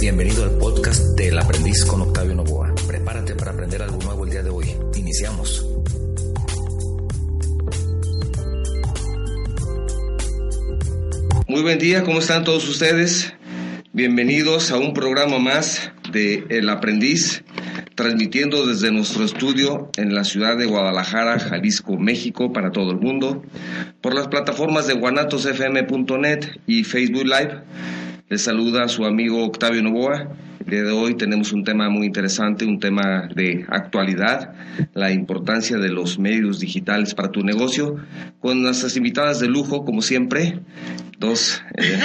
Bienvenido al podcast del aprendiz con Octavio Novoa. Prepárate para aprender algo nuevo el día de hoy. Iniciamos. Muy buen día, ¿cómo están todos ustedes? Bienvenidos a un programa más de El Aprendiz, transmitiendo desde nuestro estudio en la ciudad de Guadalajara, Jalisco, México, para todo el mundo, por las plataformas de guanatosfm.net y Facebook Live les saluda su amigo Octavio Novoa. El día de hoy tenemos un tema muy interesante, un tema de actualidad, la importancia de los medios digitales para tu negocio, con nuestras invitadas de lujo, como siempre, dos, eh,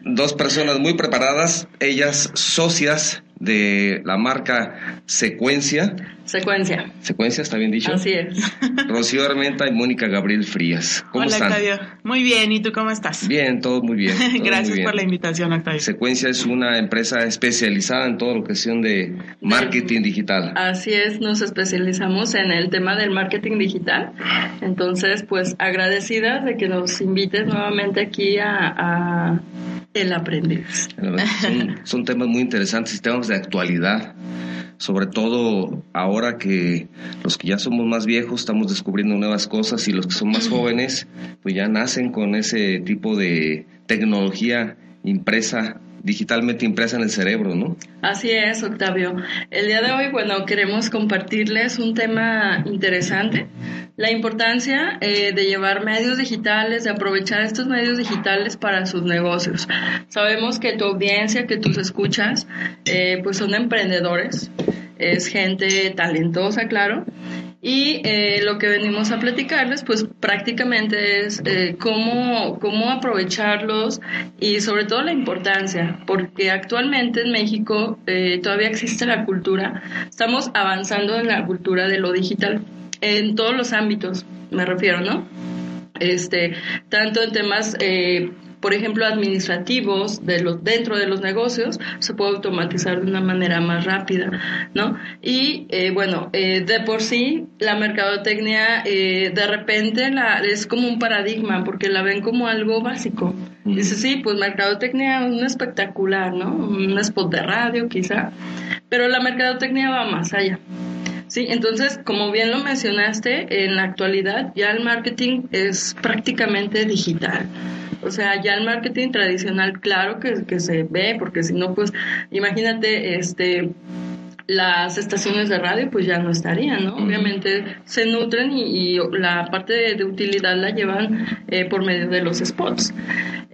dos personas muy preparadas, ellas socias de la marca Secuencia. Secuencia. Secuencia, ¿está bien dicho? Así es. Rocío Armenta y Mónica Gabriel Frías. ¿Cómo Hola, están? Octavio. Muy bien, ¿y tú cómo estás? Bien, todo muy bien. todo muy Gracias bien. por la invitación, Octavio. Secuencia es una empresa especializada en toda lo que cuestión de marketing digital. Así es, nos especializamos en el tema del marketing digital. Entonces, pues agradecidas de que nos invites nuevamente aquí a, a El Aprendiz. La Son, son temas muy interesantes y temas de actualidad. Sobre todo ahora que los que ya somos más viejos estamos descubriendo nuevas cosas y los que son más jóvenes pues ya nacen con ese tipo de tecnología impresa, digitalmente impresa en el cerebro, ¿no? Así es, Octavio. El día de hoy, bueno, queremos compartirles un tema interesante, la importancia eh, de llevar medios digitales, de aprovechar estos medios digitales para sus negocios. Sabemos que tu audiencia, que tus escuchas, eh, pues son emprendedores, es gente talentosa, claro. Y eh, lo que venimos a platicarles, pues prácticamente es eh, cómo, cómo aprovecharlos y sobre todo la importancia, porque actualmente en México eh, todavía existe la cultura, estamos avanzando en la cultura de lo digital, en todos los ámbitos, me refiero, ¿no? Este, tanto en temas eh, por ejemplo, administrativos de los, dentro de los negocios, se puede automatizar de una manera más rápida, ¿no? Y eh, bueno, eh, de por sí, la mercadotecnia eh, de repente la, es como un paradigma, porque la ven como algo básico. Dice, sí, pues mercadotecnia es un espectacular, ¿no? Un spot de radio quizá, pero la mercadotecnia va más allá. Sí, entonces, como bien lo mencionaste, en la actualidad ya el marketing es prácticamente digital. O sea, ya el marketing tradicional, claro que, que se ve, porque si no, pues imagínate, este, las estaciones de radio pues ya no estarían, ¿no? Obviamente se nutren y, y la parte de, de, utilidad la llevan eh, por medio de los spots.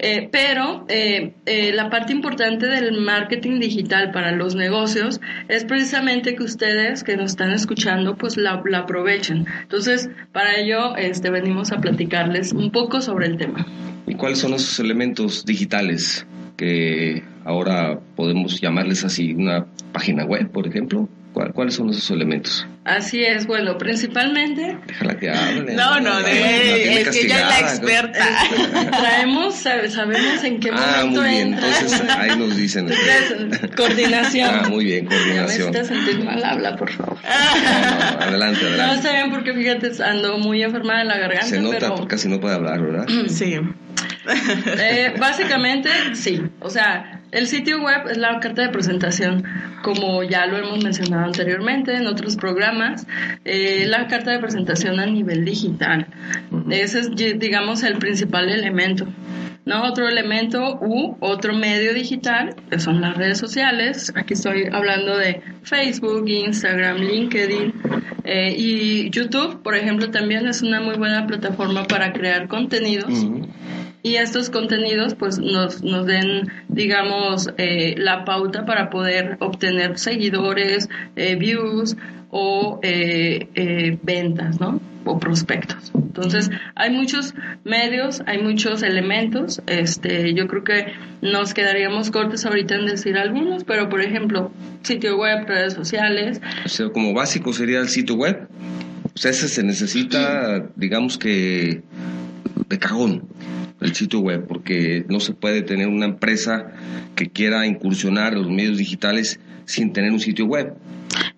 Eh, pero eh, la parte importante del marketing digital para los negocios es precisamente que ustedes que nos están escuchando pues la, la aprovechen. Entonces, para ello este, venimos a platicarles un poco sobre el tema. ¿Y cuáles son esos elementos digitales que ahora podemos llamarles así una página web, por ejemplo? ¿Cuáles son esos elementos? Así es, bueno, principalmente... Déjala que hable. No, no, de, es que ella es la experta. Traemos, sabemos en qué momento Ah, muy bien, entonces ahí nos dicen. coordinación. Ah, muy bien, coordinación. Ya me sentir mal, habla, por favor. No, no, adelante, adelante. No, está bien porque fíjate, ando muy enferma de la garganta. Se nota pero... porque casi no puede hablar, ¿verdad? Sí. Eh, básicamente, sí. O sea, el sitio web es la carta de presentación, como ya lo hemos mencionado anteriormente en otros programas, eh, la carta de presentación a nivel digital. Ese es, digamos, el principal elemento. ¿no? Otro elemento u otro medio digital, que son las redes sociales. Aquí estoy hablando de Facebook, Instagram, LinkedIn eh, y YouTube, por ejemplo, también es una muy buena plataforma para crear contenidos. Uh -huh y estos contenidos pues nos, nos den digamos eh, la pauta para poder obtener seguidores eh, views o eh, eh, ventas, ¿no? O prospectos. Entonces, hay muchos medios, hay muchos elementos. Este, yo creo que nos quedaríamos cortos ahorita en decir algunos, pero por ejemplo, sitio web, redes sociales. O sea, como básico sería el sitio web. O sea, ese se necesita, digamos que, de cajón el sitio web, porque no se puede tener una empresa que quiera incursionar en los medios digitales sin tener un sitio web.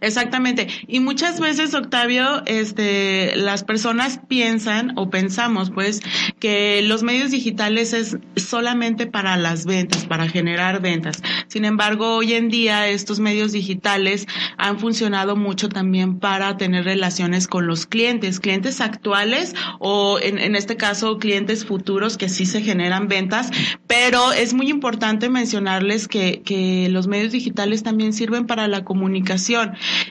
Exactamente. Y muchas veces, Octavio, este, las personas piensan o pensamos, pues, que los medios digitales es solamente para las ventas, para generar ventas. Sin embargo, hoy en día estos medios digitales han funcionado mucho también para tener relaciones con los clientes, clientes actuales o en, en este caso clientes futuros que sí se generan ventas. Pero es muy importante mencionarles que, que los medios digitales también sirven para la comunicación.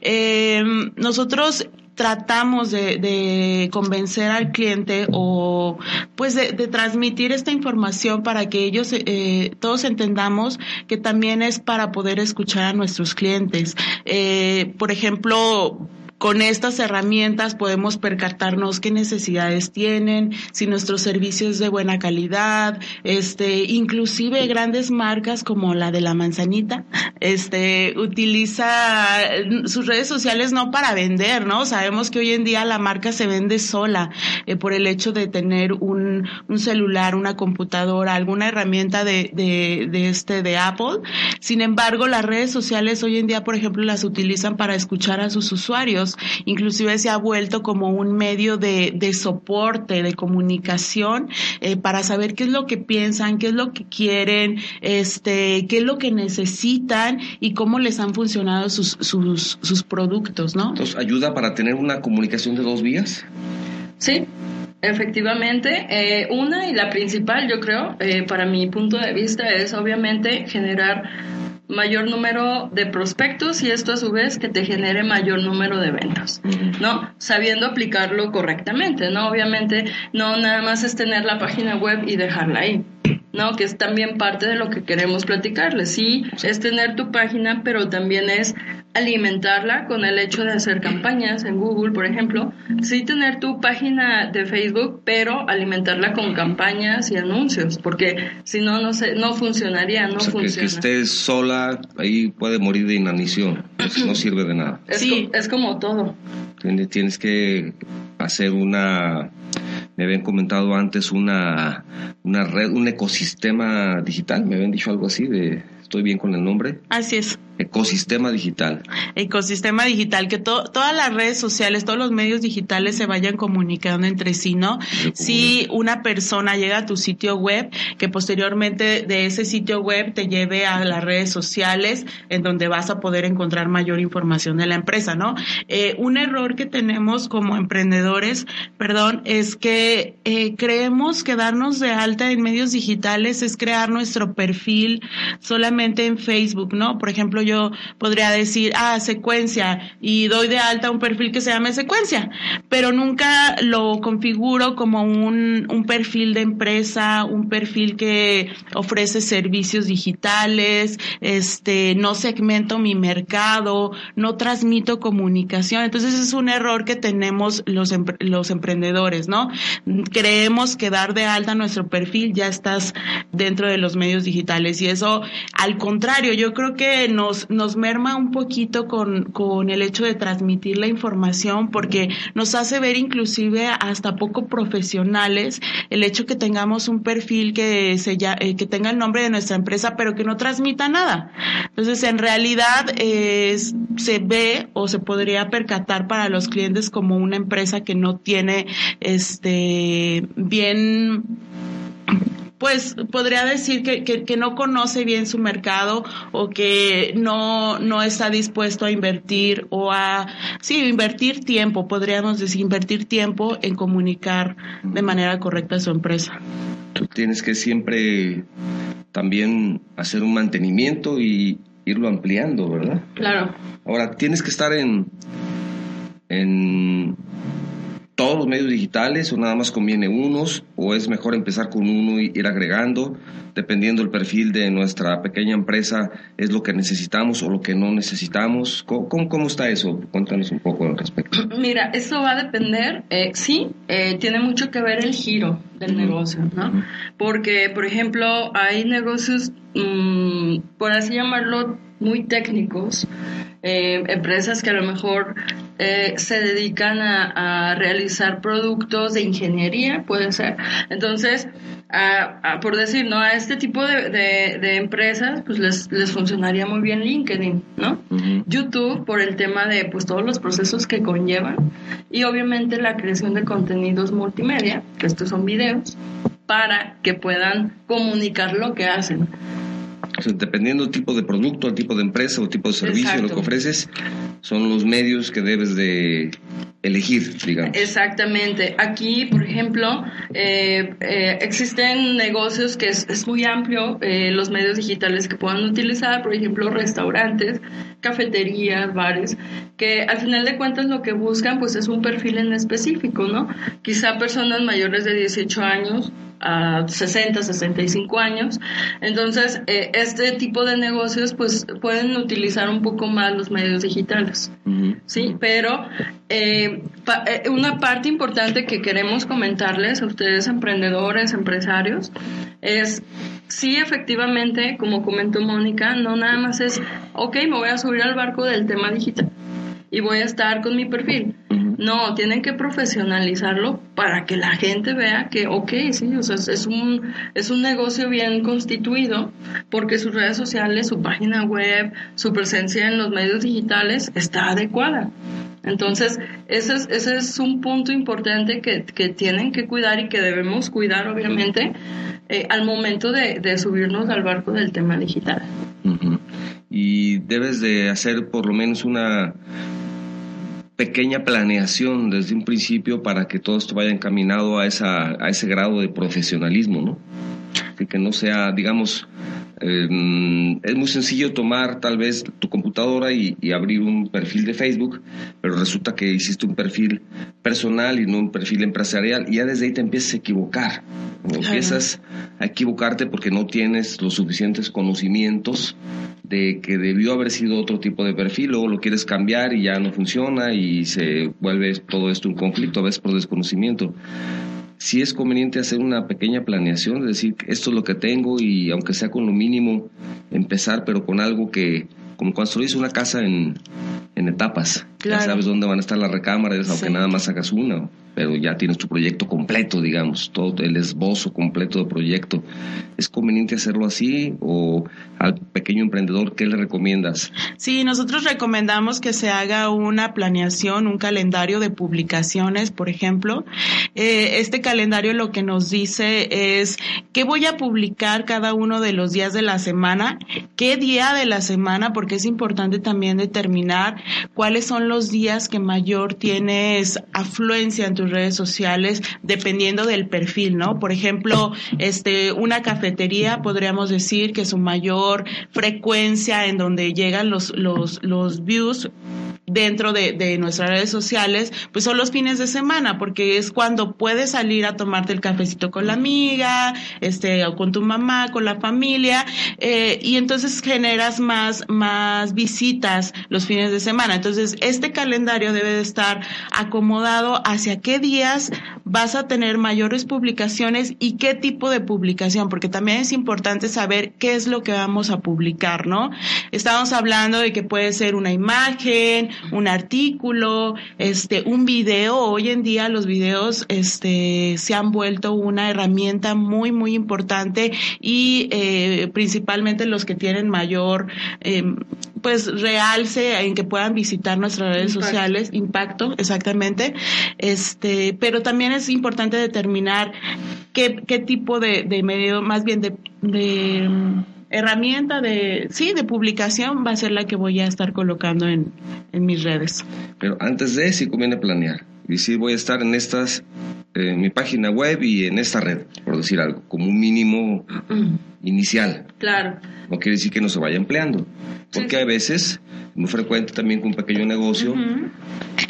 Eh, nosotros tratamos de, convencer al cliente o pues de, transmitir esta información para que ellos eh, todos entendamos que también es para poder escuchar a nuestros clientes. Eh, por ejemplo, con estas herramientas podemos percatarnos qué necesidades tienen, si nuestro servicio es de buena calidad, este, inclusive grandes marcas como la de la manzanita, este, utiliza sus redes sociales no para vender, ¿no? Sabemos que hoy en día la marca se vende sola eh, por el hecho de tener un, un, celular, una computadora, alguna herramienta de, de, de este, de Apple. Sin embargo, las redes sociales hoy en día, por ejemplo, las utilizan para escuchar a sus usuarios inclusive se ha vuelto como un medio de, soporte, de comunicación, eh, para saber qué es lo que piensan, qué es lo que quieren, este, qué es lo que necesitan y cómo les han funcionado sus, sus, sus productos, ¿no? Entonces, ¿ayuda para tener una comunicación de dos vías? Sí, Efectivamente, eh, una y la principal, yo creo, eh, para mi punto de vista, es obviamente generar mayor número de prospectos y esto a su vez que te genere mayor número de ventas, ¿no? Sabiendo aplicarlo correctamente, ¿no? Obviamente no nada más es tener la página web y dejarla ahí. ¿No? Que es también parte de lo que queremos platicarles. Sí, es tener tu página, pero también es alimentarla con el hecho de hacer campañas en Google, por ejemplo. Sí tener tu página de Facebook, pero alimentarla con campañas y anuncios, porque si no, no, se, no funcionaría, no funciona. Que, estés sola, ahí puede morir de inanición, no sirve de nada. Es, sí. es como todo. Tienes que hacer una me habían comentado antes una, una red, un ecosistema digital, me habían dicho algo así de, estoy bien con el nombre. Así es. Ecosistema digital. Ecosistema digital, que todas las redes sociales, todos los medios digitales se vayan comunicando entre sí, ¿no? Si una persona llega a tu sitio web, que posteriormente de ese sitio web te lleve a las redes sociales, en donde vas a poder encontrar mayor información de la empresa, ¿no? Eh, un error que tenemos como emprendedores, perdón, es que eh, creemos que darnos de alta en medios digitales es crear nuestro perfil solamente en Facebook, ¿no? Por ejemplo, yo podría decir, ah, secuencia, y doy de alta un perfil que se llame secuencia, pero nunca lo configuro como un, un perfil de empresa, un perfil que ofrece servicios digitales, este, no segmento mi mercado, no transmito comunicación. Entonces es un error que tenemos los, los emprendedores, ¿no? Creemos que dar de alta nuestro perfil ya estás dentro de los medios digitales y eso, al contrario, yo creo que nos nos, merma un poquito con, con el hecho de transmitir la información porque nos hace ver inclusive hasta poco profesionales el hecho que tengamos un perfil que, se eh, que tenga el nombre de nuestra empresa pero que no transmita nada. Entonces, en realidad se ve o se podría percatar para los clientes como una empresa que no tiene este bien pues podría decir que, que, no conoce bien su mercado o que no, no está dispuesto a invertir o a, sí, invertir tiempo, podríamos decir, invertir tiempo en comunicar de manera correcta a su empresa. Tú tienes que siempre también hacer un mantenimiento y irlo ampliando, ¿verdad? Claro. Ahora, tienes que estar en, en todos los medios digitales o nada más conviene unos o es mejor empezar con uno y ir agregando dependiendo del perfil de nuestra pequeña empresa es lo que necesitamos o lo que no necesitamos. Cómo, cómo, está eso cuéntanos un poco al respecto. Mira eso va a depender eh, sí eh, tiene mucho que ver el giro del negocio no porque por ejemplo hay negocios mm, por así llamarlo muy técnicos eh, empresas que a lo mejor eh, se dedican a, realizar productos de ingeniería, puede ser. Entonces, por decir, ¿no? A este tipo de, empresas, pues les, les, funcionaría muy bien LinkedIn, ¿no? YouTube, por el tema de, pues, todos los procesos que conllevan. Y obviamente la creación de contenidos multimedia, que estos son videos, para que puedan comunicar lo que hacen dependiendo del tipo de producto, el tipo de empresa o tipo de servicio lo que ofreces, son los medios que debes de elegir, digamos. Exactamente. Aquí, por ejemplo, eh, eh, existen negocios que es, muy amplio eh, los medios digitales que puedan utilizar, por ejemplo, restaurantes, cafeterías, bares, que al final de cuentas lo que buscan pues es un perfil en específico, ¿no? Quizá personas mayores de 18 años a 60, 65 años. Entonces, eh, este tipo de negocios pues pueden utilizar un poco más los medios digitales, ¿sí? Pero eh, eh, una parte importante que queremos comentarles a ustedes emprendedores, empresarios, es sí, efectivamente, como comentó Mónica, no nada más es, ok, me voy a subir al barco del tema digital y voy a estar con mi perfil. No, tienen que profesionalizarlo para que la gente vea que, ok, sí, o sea, es un, es un negocio bien constituido porque sus redes sociales, su página web, su presencia en los medios digitales está adecuada. Entonces, ese es, ese es un punto importante que, que tienen que cuidar y que debemos cuidar, obviamente, eh, al momento de, de, subirnos al barco del tema digital. Y debes de hacer por lo menos una pequeña planeación desde un principio para que todo esto vaya encaminado a, esa, a ese grado de profesionalismo, ¿no? Que no sea, digamos, em, es muy sencillo tomar tal vez tu computadora y, abrir un perfil de Facebook, pero resulta que hiciste un perfil personal y no un perfil empresarial y ya desde ahí te empiezas a equivocar. Empiezas a equivocarte porque no tienes los suficientes conocimientos de que debió haber sido otro tipo de perfil, luego lo quieres cambiar y ya no funciona y se vuelve todo esto un conflicto, a veces por desconocimiento. Sí es conveniente hacer una pequeña planeación, es decir, esto es lo que tengo y aunque sea con lo mínimo, empezar, pero con algo que, como construís una casa en, en etapas, ya sabes dónde van a estar las recámaras, aunque nada más hagas una pero ya tienes tu proyecto completo, digamos, todo el esbozo completo del proyecto. ¿Es conveniente hacerlo así o al pequeño emprendedor qué le recomiendas? Sí, nosotros recomendamos que se haga una planeación, un calendario de publicaciones, por ejemplo. Eh, este calendario lo que nos dice es qué voy a publicar cada uno de los días de la semana, qué día de la semana, porque es importante también determinar cuáles son los días que mayor tienes afluencia en redes sociales dependiendo del perfil, ¿no? Por ejemplo, este, una cafetería podríamos decir que su mayor frecuencia en donde llegan los, los, los views dentro de, de, nuestras redes sociales, pues son los fines de semana, porque es cuando puedes salir a tomarte el cafecito con la amiga, este, o con tu mamá, con la familia, eh, y entonces generas más, más visitas los fines de semana. Entonces, este calendario debe de estar acomodado hacia qué días vas a tener mayores publicaciones y qué tipo de publicación, porque también es importante saber qué es lo que vamos a publicar, ¿no? Estamos hablando de que puede ser una imagen, un artículo, este, un video. Hoy en día los videos, este, se han vuelto una herramienta muy, muy importante y eh, principalmente los que tienen mayor, eh, pues, realce en que puedan visitar nuestras redes sociales, impacto, exactamente. Este, pero también es importante determinar qué, qué tipo de, de medio, más bien de, de herramienta de, sí, de publicación va a ser la que voy a estar colocando en, en mis redes. Pero antes de eso, conviene planear. Y sí, voy a estar en estas, en mi página web y en esta red, por decir algo, como un mínimo inicial. Claro. No quiere decir que no se vaya empleando, porque a veces, muy frecuente también con un pequeño negocio,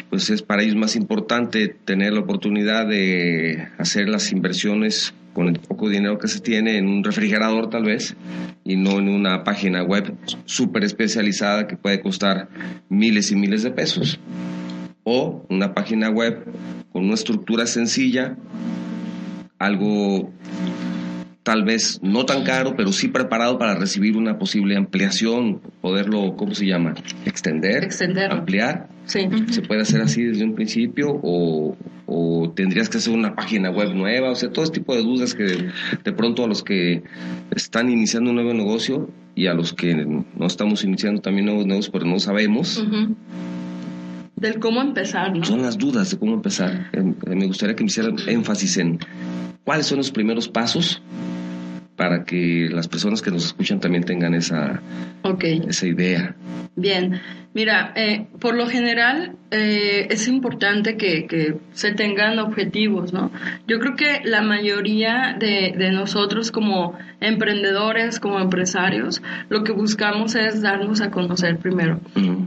pues es para ellos más importante tener la oportunidad de hacer las inversiones con el poco dinero que se tiene en un refrigerador tal vez y no en una página web súper especializada que puede costar miles y miles de pesos. O una página web con una estructura sencilla, algo tal vez no tan caro, pero sí preparado para recibir una posible ampliación, poderlo, ¿cómo se llama? Extender, Extenderlo. ampliar. Sí. ¿Se puede hacer así desde un principio o, o tendrías que hacer una página web nueva? O sea, todo este tipo de dudas que de pronto a los que están iniciando un nuevo negocio y a los que no estamos iniciando también nuevos negocios, pero no sabemos. Del cómo empezar, ¿no? son las dudas de cómo empezar. Eh, Me gustaría que me hicieran énfasis en cuáles son los primeros pasos para que las personas que nos escuchan también tengan esa, Ok. esa idea. Bien, mira, eh, por lo general eh, es importante que, que se tengan objetivos, ¿no? Yo creo que la mayoría de, de nosotros como emprendedores, como empresarios, lo que buscamos es darnos a conocer primero.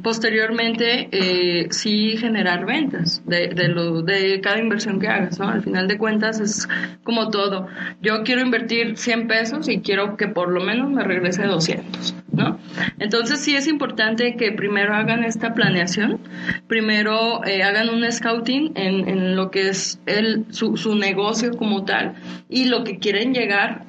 Posteriormente, eh, sí generar ventas de, de, lo, de cada inversión que hagas, ¿no? Al final de cuentas es como todo. Yo quiero invertir 100 pesos y quiero que por lo menos me regrese 200, ¿no? Entonces sí es importante que primero hagan esta planeación, primero eh, hagan un scouting en, en lo que es el, su, su negocio como tal y lo que quieren llegar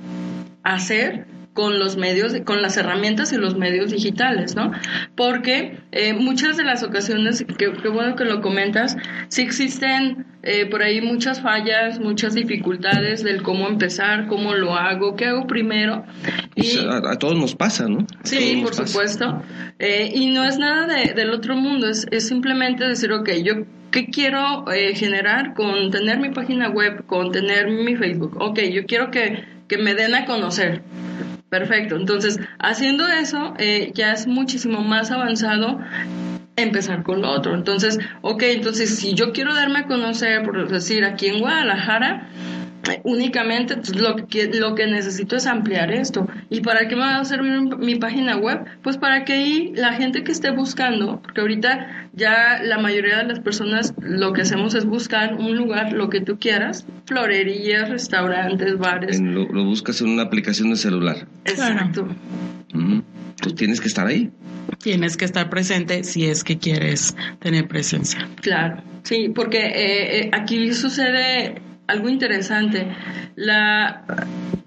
a hacer con los medios, con las herramientas y los medios digitales, ¿no? Porque eh, muchas de las ocasiones, que bueno que lo comentas, sí existen eh, por ahí muchas fallas, muchas dificultades del cómo empezar, cómo lo hago, qué hago primero. Sea, a, a todos nos pasa, ¿no? A Sí, por pasa. supuesto. Eh, y no es nada de- del otro mundo, es, es simplemente decir, ok, yo qué quiero eh, generar con tener mi página web, con tener mi Facebook. Ok, yo quiero que, que me den a conocer. Perfecto. Entonces, haciendo eso, eh, ya es muchísimo más avanzado empezar con lo otro. Entonces, ok, entonces si yo quiero darme a conocer, por decir, aquí en Guadalajara, únicamente lo que lo que necesito es ampliar esto y para qué me va a servir mi, página web pues para que ahí la gente que esté buscando porque ahorita ya la mayoría de las personas lo que hacemos es buscar un lugar lo que tú quieras florerías restaurantes bares En lo, lo buscas en una aplicación de celular. exacto. Tú tienes que estar ahí. Tienes que estar presente si es que quieres tener presencia. Claro, sí, porque eh, eh, aquí sucede algo interesante. La,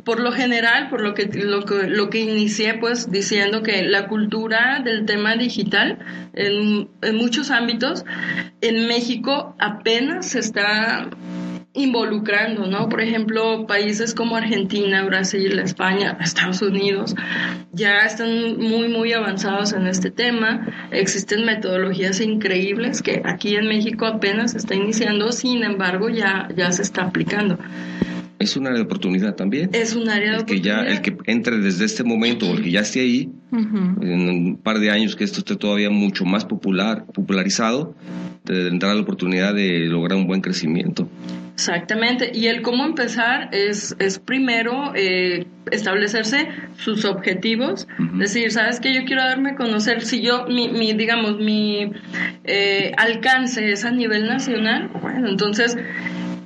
por lo general, por lo que, lo que lo que inicié, pues diciendo que la cultura del tema digital en, en muchos ámbitos en México apenas se está involucrando, ¿no? Por ejemplo, países como Argentina, Brasil, España, Estados Unidos, ya están muy, muy avanzados en este tema. Existen metodologías increíbles que aquí en México apenas se está iniciando, sin embargo, ya, ya se está aplicando. Es un área de oportunidad también. Es un área de El que ya, el oportunidad. que entre desde este momento o el que ya esté ahí, en un par de años que esto esté todavía mucho más popular, popularizado, tendrá la oportunidad de lograr un buen crecimiento. Exactamente. Y el cómo empezar es, es primero eh, establecerse sus objetivos. Ujú. Decir, ¿sabes qué? Yo quiero darme a conocer. Si yo, mi, mi digamos, mi eh, alcance es a nivel nacional, bueno, entonces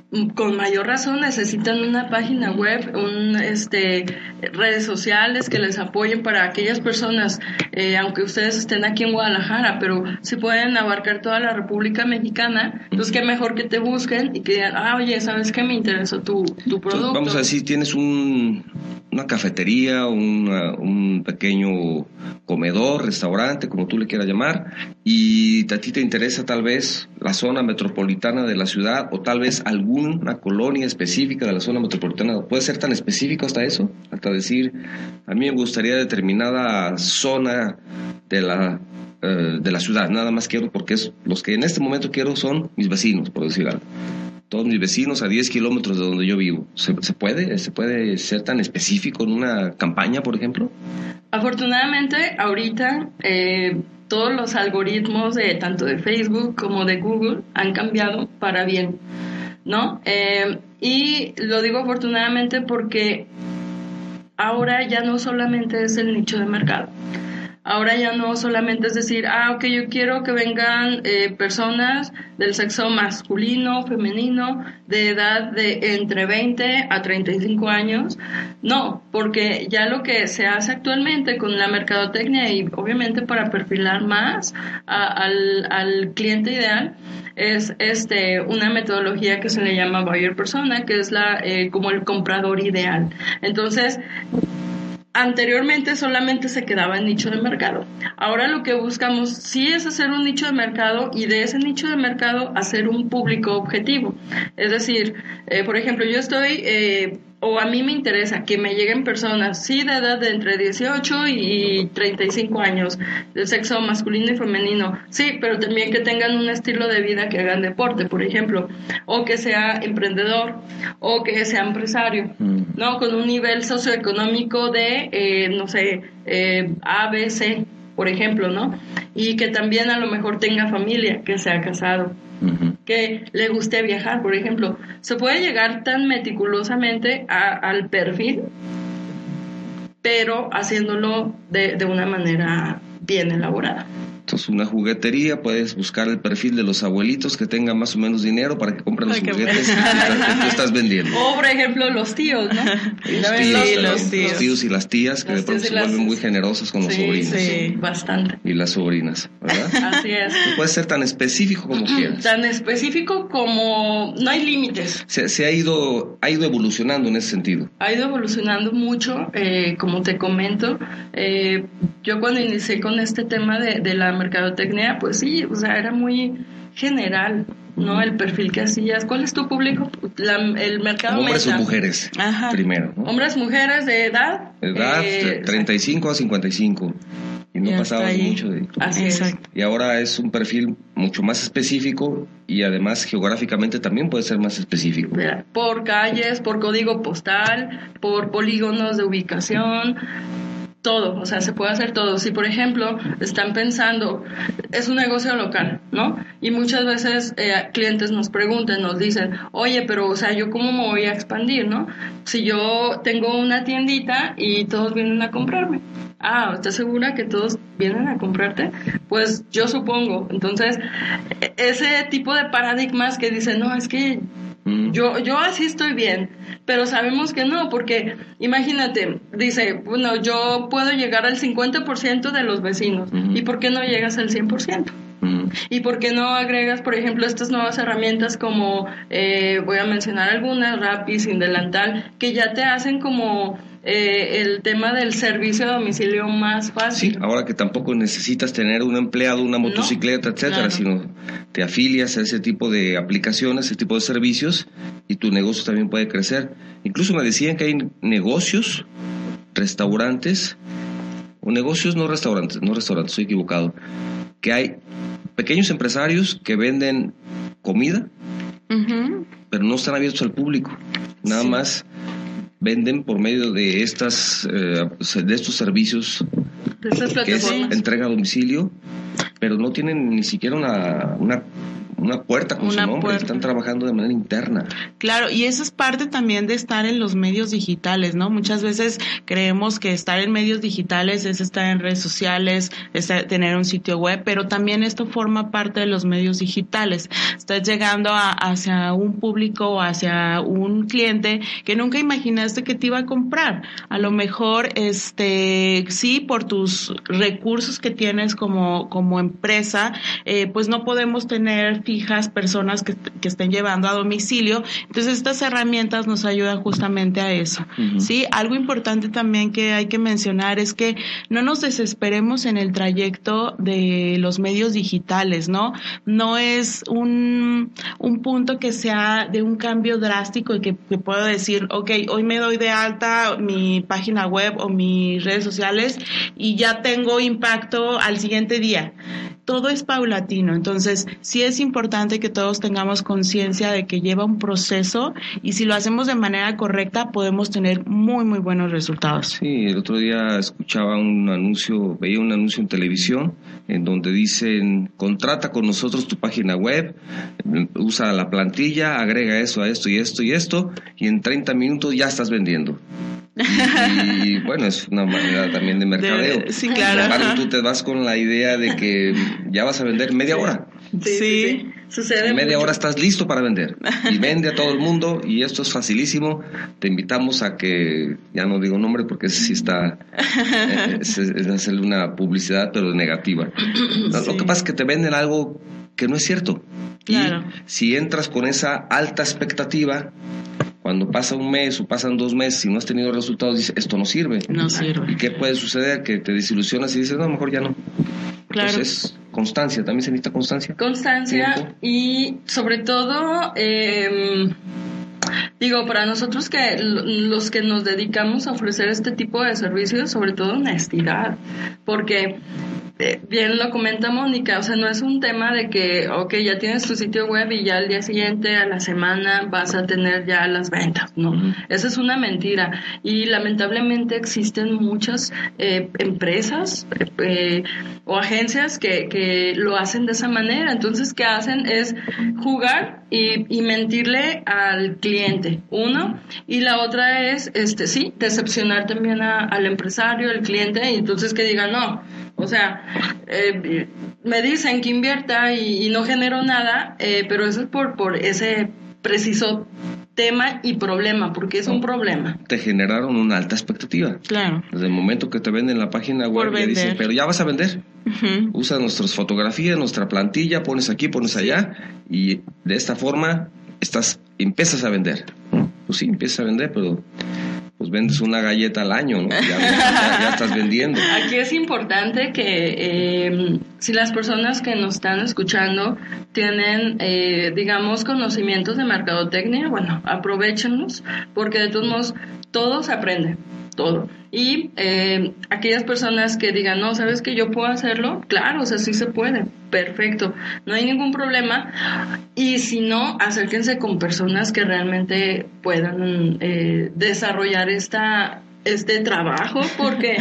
mm, con mayor razón necesitan una página web, un, este, redes sociales que les apoyen para aquellas personas, eh, aunque ustedes estén aquí en Guadalajara, pero si pueden abarcar toda la República Mexicana, entonces qué mejor que te busquen y que digan, ah, oye, ¿sabes qué? Me interesó tu, tu Entonces, producto. vamos a decir, tienes un, una cafetería, una- un pequeño comedor, restaurante, como tú le quieras llamar, y a ti te interesa tal vez la zona metropolitana de la ciudad o tal vez alguna colonia específica de la zona metropolitana. ¿Puede ser tan específico hasta eso? Hasta decir, a mí me gustaría determinada zona de la eh, de la ciudad, nada más quiero porque es, los que en este momento quiero son mis vecinos, por decir algo todos mis vecinos a 10 kilómetros de donde yo vivo. ¿Se, puede? ¿Se puede ser tan específico en una campaña, por ejemplo? Afortunadamente, ahorita eh, todos los algoritmos de tanto de Facebook como de Google han cambiado para bien, ¿no? Eh, y lo digo afortunadamente porque ahora ya no solamente es el nicho de mercado. Ahora ya no solamente es decir, ah, ok, yo quiero que vengan eh, personas del sexo masculino, femenino, de edad de entre 20 a 35 años. No, porque ya lo que se hace actualmente con la mercadotecnia y obviamente para perfilar más al, al cliente ideal es este una metodología que se le llama buyer persona, que es la eh, como el comprador ideal. Entonces, anteriormente solamente se quedaba en nicho de mercado. Ahora lo que buscamos sí es hacer un nicho de mercado y de ese nicho de mercado hacer un público objetivo. Es decir, eh, por ejemplo, yo estoy eh, o a mí me interesa que me lleguen personas, sí, de edad de entre 18 y 35 años, de sexo masculino y femenino, sí, pero también que tengan un estilo de vida que hagan deporte, por ejemplo, o que sea emprendedor, o que sea empresario, mm. ¿no? Con un nivel socioeconómico de, eh, no sé, eh, A, B, C, por ejemplo, ¿no? Y que también a lo mejor tenga familia, que sea casado que le guste viajar, por ejemplo. Se puede llegar tan meticulosamente al perfil, pero haciéndolo de, de una manera bien elaborada. Una juguetería, puedes buscar el perfil de los abuelitos que tengan más o menos dinero para que compren los juguetes que tú estás vendiendo. O, por ejemplo, los tíos, ¿no? Los tíos, y las tías que de pronto se vuelven muy generosos con los sobrinos. Sí, bastante. Y las sobrinas, ¿verdad? Así es. puede ser tan específico como quieras. Tan específico como... No hay límites. Se, ha, ido, ha ido evolucionando en ese sentido. Ha ido evolucionando mucho, eh, como te comento. Eh, yo cuando inicié con este tema de, de la mercadotecnia, pues sí, o sea, era muy general, ¿no? El perfil que hacías. ¿Cuál es tu público? el mercado Hombres o mujeres, primero. Hombres, mujeres de edad. Edad, 35 eh, a 55. Y no pasaba mucho de... Así Y ahora es un perfil mucho más específico y además geográficamente también puede ser más específico. Por calles, por código postal, por polígonos de ubicación, todo, o sea, se puede hacer todo. Si, por ejemplo, están pensando, es un negocio local, ¿no? Y muchas veces eh, clientes nos preguntan, nos dicen, oye, pero, o sea, ¿yo cómo me voy a expandir, no? Si yo tengo una tiendita y todos vienen a comprarme. Ah, ¿estás segura que todos vienen a comprarte? Pues yo supongo. Entonces, e-, ese tipo de paradigmas que dicen, no, es que mm. yo, yo así estoy bien pero sabemos que no, porque imagínate, dice, bueno, yo puedo llegar al 50% de los vecinos, ¿y por qué no llegas al 100%? ¿Y por qué no agregas, por ejemplo, estas nuevas herramientas como, eh, voy a mencionar algunas, Rappi, Sin Delantal, que ya te hacen como eh, el tema del servicio a domicilio más fácil. Sí, ahora que tampoco necesitas tener un empleado, una motocicleta, etcétera, sino te afilias a ese tipo de aplicaciones, ese tipo de servicios y tu negocio también puede crecer. Incluso me decían que hay negocios, restaurantes, o negocios no restaurantes, no restaurantes, estoy equivocado, que hay pequeños empresarios que venden comida, pero no están abiertos al público. Nada más venden por medio de estas eh, de estos servicios que es entrega a domicilio, pero no tienen ni siquiera una, una una puerta con su nombre, están trabajando de manera interna. Claro, y eso es parte también de estar en los medios digitales, ¿no? Muchas veces creemos que estar en medios digitales es estar en redes sociales, es tener un sitio web, pero también esto forma parte de los medios digitales. Estás llegando hacia un público o hacia un cliente que nunca imaginaste que te iba a comprar. A lo mejor, este, sí, por tus recursos que tienes como, como empresa, eh, pues no podemos tener fijas, personas que, que, estén llevando a domicilio. Entonces, estas herramientas nos ayudan justamente a eso. Sí, algo importante también que hay que mencionar es que no nos desesperemos en el trayecto de los medios digitales, ¿no? No es un, un punto que sea de un cambio drástico y que, que puedo decir, ok, hoy me doy de alta mi página web o mis redes sociales y ya tengo impacto al siguiente día todo es paulatino, entonces sí es importante que todos tengamos conciencia de que lleva un proceso y si lo hacemos de manera correcta podemos tener muy, muy buenos resultados. Sí, el otro día escuchaba un anuncio, veía un anuncio en televisión en donde dicen, contrata con nosotros tu página web, usa la plantilla, agrega eso a esto y esto y esto y en 30 minutos ya estás vendiendo. Y bueno, es una manera también de mercadeo. sí, claro. Sin embargo, tú te vas con la idea de que ya vas a vender media hora. Sí, Sucede En media mucho. hora estás listo para vender. Y vende a todo el mundo y esto es facilísimo. Te invitamos a que, ya no digo nombre porque ese sí está, eh, es, es hacerle una publicidad pero negativa. Lo- que pasa es que te venden algo que no es cierto. Claro. Y si entras con esa alta expectativa, cuando pasa un mes o pasan dos meses y no has tenido resultados, dices, esto no sirve. No sirve. ¿Y qué puede suceder? Que te desilusionas y dices, no, mejor ya no. Claro. Entonces, constancia, también se necesita constancia. Constancia Tiempo. y sobre todo, eh, digo, para nosotros que los que nos dedicamos a ofrecer este tipo de servicios, sobre todo honestidad, porque eh, bien lo comenta Mónica, o sea, no es un tema de que, ok, ya tienes tu sitio web y ya al día siguiente, a la semana, vas a tener ya las ventas, no, esa es una mentira. Y lamentablemente existen muchas eh, empresas eh, eh, o agencias que, que lo hacen de esa manera, entonces, ¿qué hacen? Es jugar y, y mentirle al cliente, uno, y la otra es, este, sí, decepcionar también a- al empresario, al cliente, y entonces que diga, no, o sea, eh, me dicen que invierta y, y no genero nada, eh, pero eso es por, por ese preciso tema y problema, porque es un problema. Te generaron una alta expectativa. Claro. Desde el momento que te venden la página web, ya dicen, pero ya vas a vender. Ujú. Usa nuestras fotografías, nuestra plantilla, pones aquí, pones allá, y de esta forma estás, empiezas a vender. Pues sí, empiezas a vender, pero pues vendes una galleta al año, ¿no? Ya, estás vendiendo. Aquí es importante que eh, si las personas que nos están escuchando tienen, eh, digamos, conocimientos de mercadotecnia, bueno, aprovechenlos, porque de todos modos todo se aprende, todo. Y eh, aquellas personas que digan, no, ¿sabes que yo puedo hacerlo? Claro, o sea, sí se puede, perfecto, no hay ningún problema. Y si no, acérquense con personas que realmente puedan eh, desarrollar esta este trabajo porque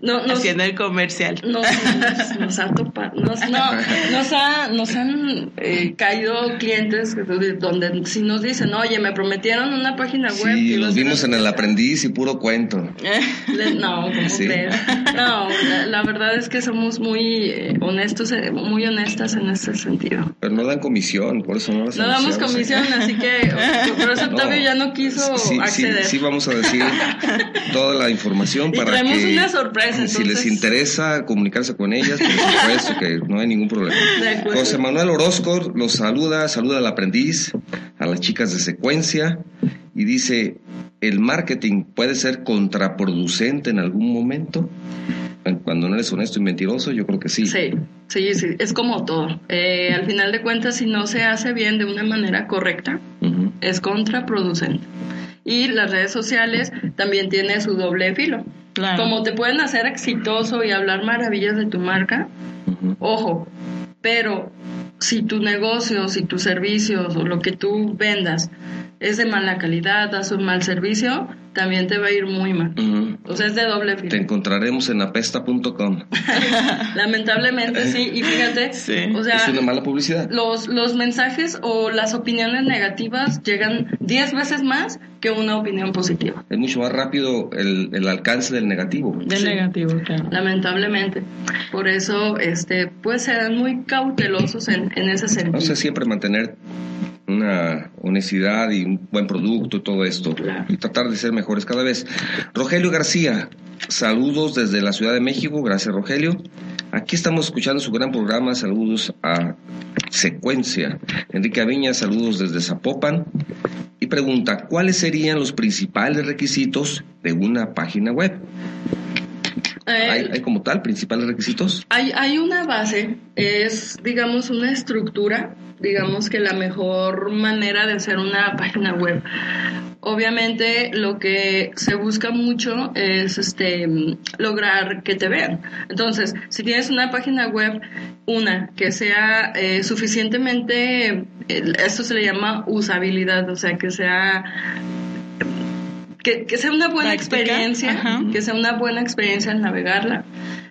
no, nos, Haciendo el comercial. nos, nos, nos ha topa- nos, no, nos, ha- nos han eh, caído clientes donde, donde si nos dicen, oye, me prometieron una página web. Sí, y los vimos en el presta". aprendiz y puro cuento. No, ¿cómo Sí. No, la, la verdad es que somos muy eh, honestos, eh, muy honestas en ese sentido. Pero no dan comisión, por eso no las No damos comisión, así que por eso Octavio No. ya no quiso Sí, sí, acceder. sí, vamos a decir toda la información Y para traemos que una sorpresa, si les entonces- interesa comunicarse con ellas, por supuesto que no hay ningún problema. José Manuel Orozco los saluda, saluda al aprendiz, a las chicas de secuencia y dice, ¿el marketing puede ser contraproducente en algún momento? Cuando no eres honesto y mentiroso, yo creo que sí. Sí, sí, sí, es como todo. Eh, al final de cuentas, si no se hace bien de una manera correcta, Ujú. es contraproducente. Y las redes sociales también tienen su doble filo. Claro. Como te pueden hacer exitoso y hablar maravillas de tu marca, ojo, pero si tu negocio, si tus servicios o lo que tú vendas es de mala calidad, das un mal servicio, también te va a ir muy mal. Ujú. O sea, es de doble filo. Te encontraremos en apesta.com. Lamentablemente sí, y fíjate, Sí. o sea, es una mala publicidad. los, los mensajes o las opiniones negativas llegan 10 veces más que una opinión positiva. Es mucho más rápido el, el alcance del negativo. Del Sí. negativo, claro. Lamentablemente. Por eso, este, pues serán muy cautelosos en, en ese sentido. Entonces siempre mantener una honestidad y un buen producto y todo esto. Y tratar de ser mejores cada vez. Rogelio García, saludos desde la Ciudad de México. Gracias, Rogelio. Aquí estamos escuchando su gran programa. Saludos a Secuencia. Enrique Aviña, saludos desde Zapopan. Y pregunta, ¿cuáles serían los principales requisitos de una página web? ¿Hay, hay como tal principales requisitos? Hay, hay una base, es, digamos, una estructura, digamos que la mejor manera de hacer una página web. Obviamente lo que se busca mucho es este lograr que te vean. Entonces, si tienes una página web, una que sea eh, suficientemente, eh, esto se le llama usabilidad, o sea, que sea que, que sea una buena Práctica, experiencia, ajá. que sea una buena experiencia al navegarla.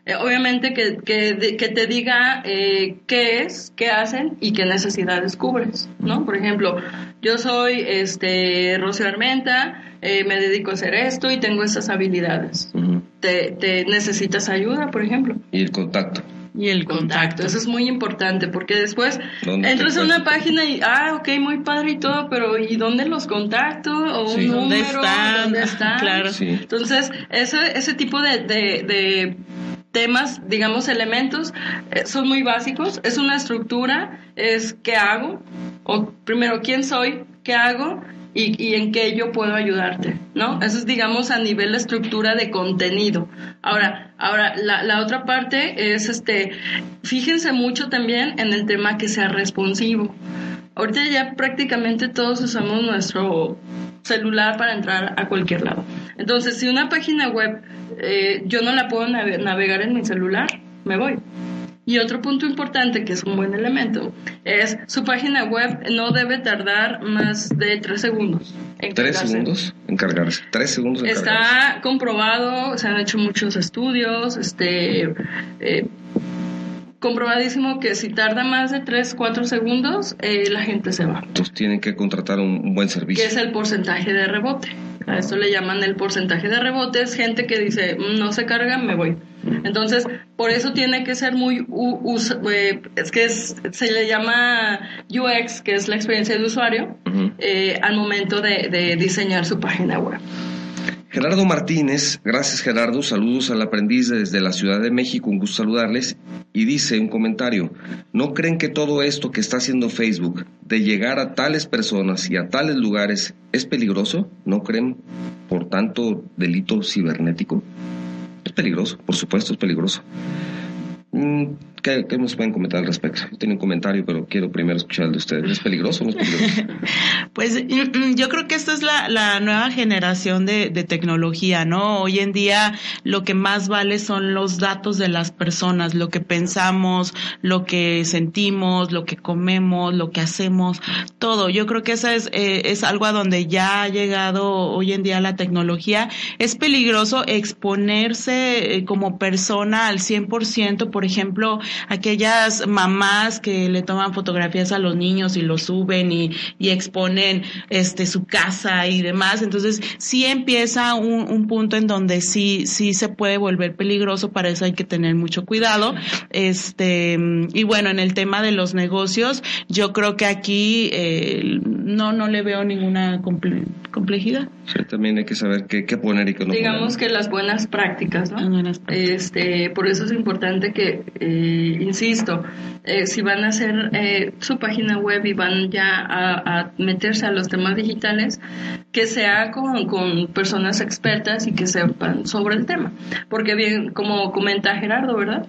Eh, obviamente que, que, que te diga eh, qué es, qué hacen y qué necesidades cubres, ¿no? Por ejemplo, yo soy este Rocío Armenta eh, me dedico a hacer esto y tengo estas habilidades. te, te necesitas ayuda, por ejemplo. Y el contacto. Y el contacto. Eso es muy importante porque después ¿Dónde entras a una página y, ah, ok, muy padre y todo, pero ¿y dónde los contacto? ¿O Sí. un ¿Dónde número? están? ¿Dónde están? Claro. Sí. Entonces, ese, ese tipo de, de- de temas, digamos, elementos, eh, son muy básicos. Es una estructura, es qué hago, o primero, quién soy, qué hago y, y en qué yo puedo ayudarte, ¿no? Eso es, digamos, a nivel de estructura de contenido. Ahora, ahora la, otra parte es, este, fíjense mucho también en el tema que sea responsivo. Ahorita ya prácticamente todos usamos nuestro celular para entrar a cualquier lado. Entonces, si una página web eh, yo no la puedo nave- navegar en mi celular, me voy. Y otro punto importante, que es un buen elemento, es su página web no debe tardar más de tres segundos. en Tres cargarse. segundos en cargarse. Tres segundos en cargarse. Está comprobado, se han hecho muchos estudios, este, eh, comprobadísimo que si tarda más de 3, 4 segundos, eh, la gente se va, Entonces tienen que contratar un, un buen que servicio. es el porcentaje de rebote. A esto le llaman el porcentaje de rebote, es gente que dice, "Mm, no se carga, me voy. Entonces, por eso tiene que ser muy, eh, es que es- se le llama UX, que es la experiencia de usuario, eh, al momento de, de diseñar su página web. Gerardo Martínez, gracias Gerardo, saludos al aprendiz desde la Ciudad de México, un gusto saludarles. Y dice un comentario, ¿no creen que todo esto que está haciendo Facebook de llegar a tales personas y a tales lugares es peligroso? ¿No creen, por tanto, delito cibernético? Es peligroso, por supuesto, es peligroso. Mm, ¿Qué, qué nos pueden comentar al respecto? Yo tengo un comentario, pero quiero primero escuchar el de ustedes. ¿Es peligroso o no es peligroso? Pues mm, yo creo que esta es la, la nueva generación de, de tecnología, ¿no? Hoy en día lo que más vale son los datos de las personas, lo que pensamos, lo que sentimos, lo que comemos, lo que hacemos, todo. Yo creo que esa es, eh, es algo a donde ya ha llegado hoy en día la tecnología. Es peligroso exponerse eh, como persona al 100%, por ejemplo, aquellas mamás que le toman fotografías a los niños y los suben y, y exponen este su casa y demás. Entonces, sí empieza un, un punto en donde sí, sí se puede volver peligroso, para eso hay que tener mucho cuidado. Este, y bueno, en el tema de los negocios, yo creo que aquí eh, no, no le veo ninguna comple- complejidad. Sí, también hay que saber qué, qué poner y qué no Digamos poner. que las buenas prácticas, ¿no? Las buenas prácticas. Este, por eso es importante que, eh, insisto, eh, si van a hacer eh, su página web y van ya a, a meterse a los temas digitales, que sea con, con personas expertas y que sepan sobre el tema. Porque bien, como comenta Gerardo, ¿verdad?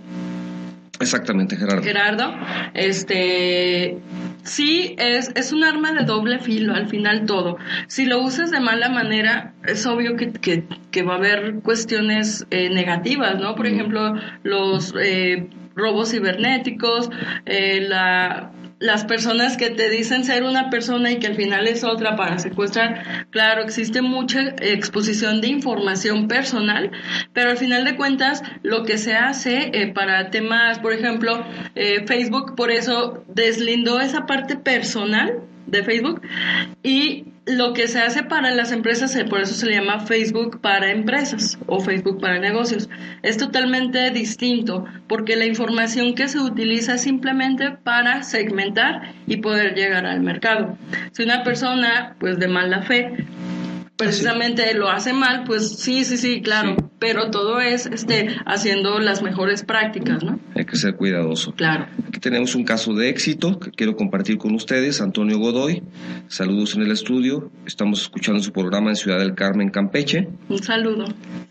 Exactamente, Gerardo. Gerardo, este sí es, es un arma de doble filo al final todo. Si lo usas de mala manera, es obvio que, que, que va a haber cuestiones eh, negativas, ¿no? Por ejemplo, los eh, robos cibernéticos, eh, la las personas que te dicen ser una persona y que al final es otra para secuestrar, claro, existe mucha exposición de información personal, pero al final de cuentas lo que se hace eh, para temas, por ejemplo, eh, Facebook, por eso deslindó esa parte personal de Facebook y lo que se hace para las empresas, eh, por eso se le llama Facebook para empresas o Facebook para negocios. Es totalmente distinto porque la información que se utiliza es simplemente para segmentar y poder llegar al mercado. Si una persona, pues de mala fe, precisamente lo hace mal, pues sí, sí, sí, claro, Sí. pero todo es este haciendo las mejores prácticas, ¿no? Hay que ser cuidadoso. Claro. Aquí tenemos un caso de éxito que quiero compartir con ustedes. Antonio Godoy, saludos en el estudio. Estamos escuchando su programa en Ciudad del Carmen, Campeche. Un saludo.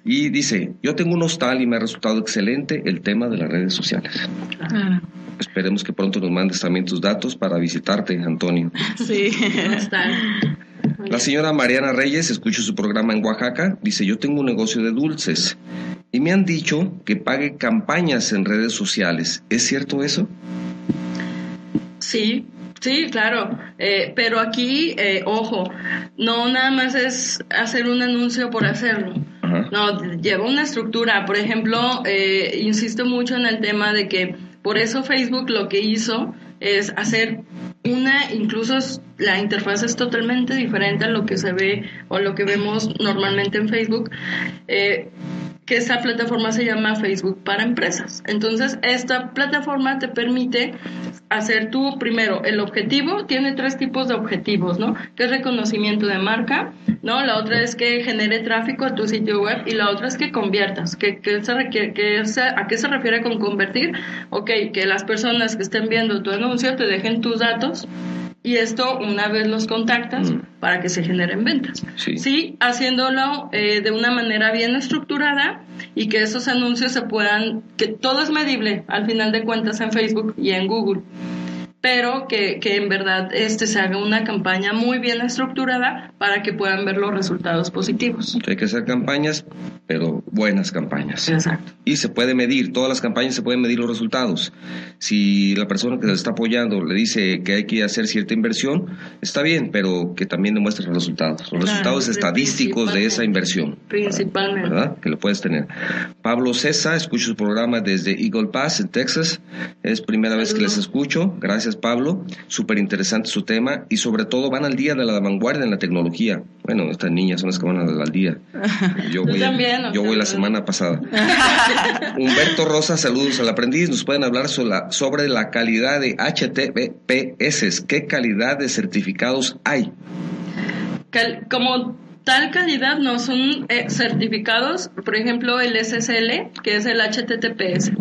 Y dice, yo tengo un hostal y me ha resultado excelente el tema de las redes sociales. Ah, Esperemos que pronto nos mandes también tus datos para visitarte, Antonio. sí. Está. La señora Mariana Reyes, escucho su programa en Oaxaca, dice, yo tengo un negocio de dulces y me han dicho que pague campañas en redes sociales. ¿Es cierto eso? Sí, sí, claro. Eh, pero aquí, eh, ojo, no nada más es hacer un anuncio por hacerlo. Ajá. No, lleva una estructura. Por ejemplo, eh, insisto mucho en el tema de que por eso Facebook lo que hizo es hacer una, incluso la interfaz es totalmente diferente a lo que se ve o lo que vemos normalmente en Facebook. Eh, que esta plataforma se llama Facebook para empresas. Entonces, esta plataforma te permite hacer tú primero el objetivo, tiene tres tipos de objetivos, ¿no? Que es reconocimiento de marca, ¿no? La otra es que genere tráfico a tu sitio web y la otra es que conviertas. ¿Qué, se que ¿A qué se refiere con convertir? Ok, que las personas que estén viendo tu anuncio te dejen tus datos y esto una vez los contactas mm. para que se generen ventas. Sí, haciéndolo eh, de una manera bien estructurada y que esos anuncios se puedan, que todo es medible al final de cuentas en Facebook y en Google pero que, que, en verdad este se haga una campaña muy bien estructurada para que puedan ver los resultados positivos. Hay que hacer campañas, pero buenas campañas. Exacto. Y se puede medir, todas las campañas se pueden medir los resultados. Si la persona que se está apoyando le dice que hay que hacer cierta inversión, está bien, pero que también demuestre los resultados, los resultados estadísticos de esa inversión. Principalmente. ¿Verdad? Que lo puedes tener. Pablo César, escucho su programa desde Eagle Pass, en Texas. Es primera vez que les escucho. Gracias Pablo. Súper interesante su tema y sobre todo van al día de la vanguardia en la tecnología. Bueno, estas niñas son las que van al día. Yo voy, yo voy la semana pasada. Humberto Rosa, saludos al aprendiz. Nos pueden hablar sobre la calidad de HTTPS. ¿Qué calidad de certificados hay? como tal calidad no son eh, certificados, por ejemplo el SSL, que es el HTTPS.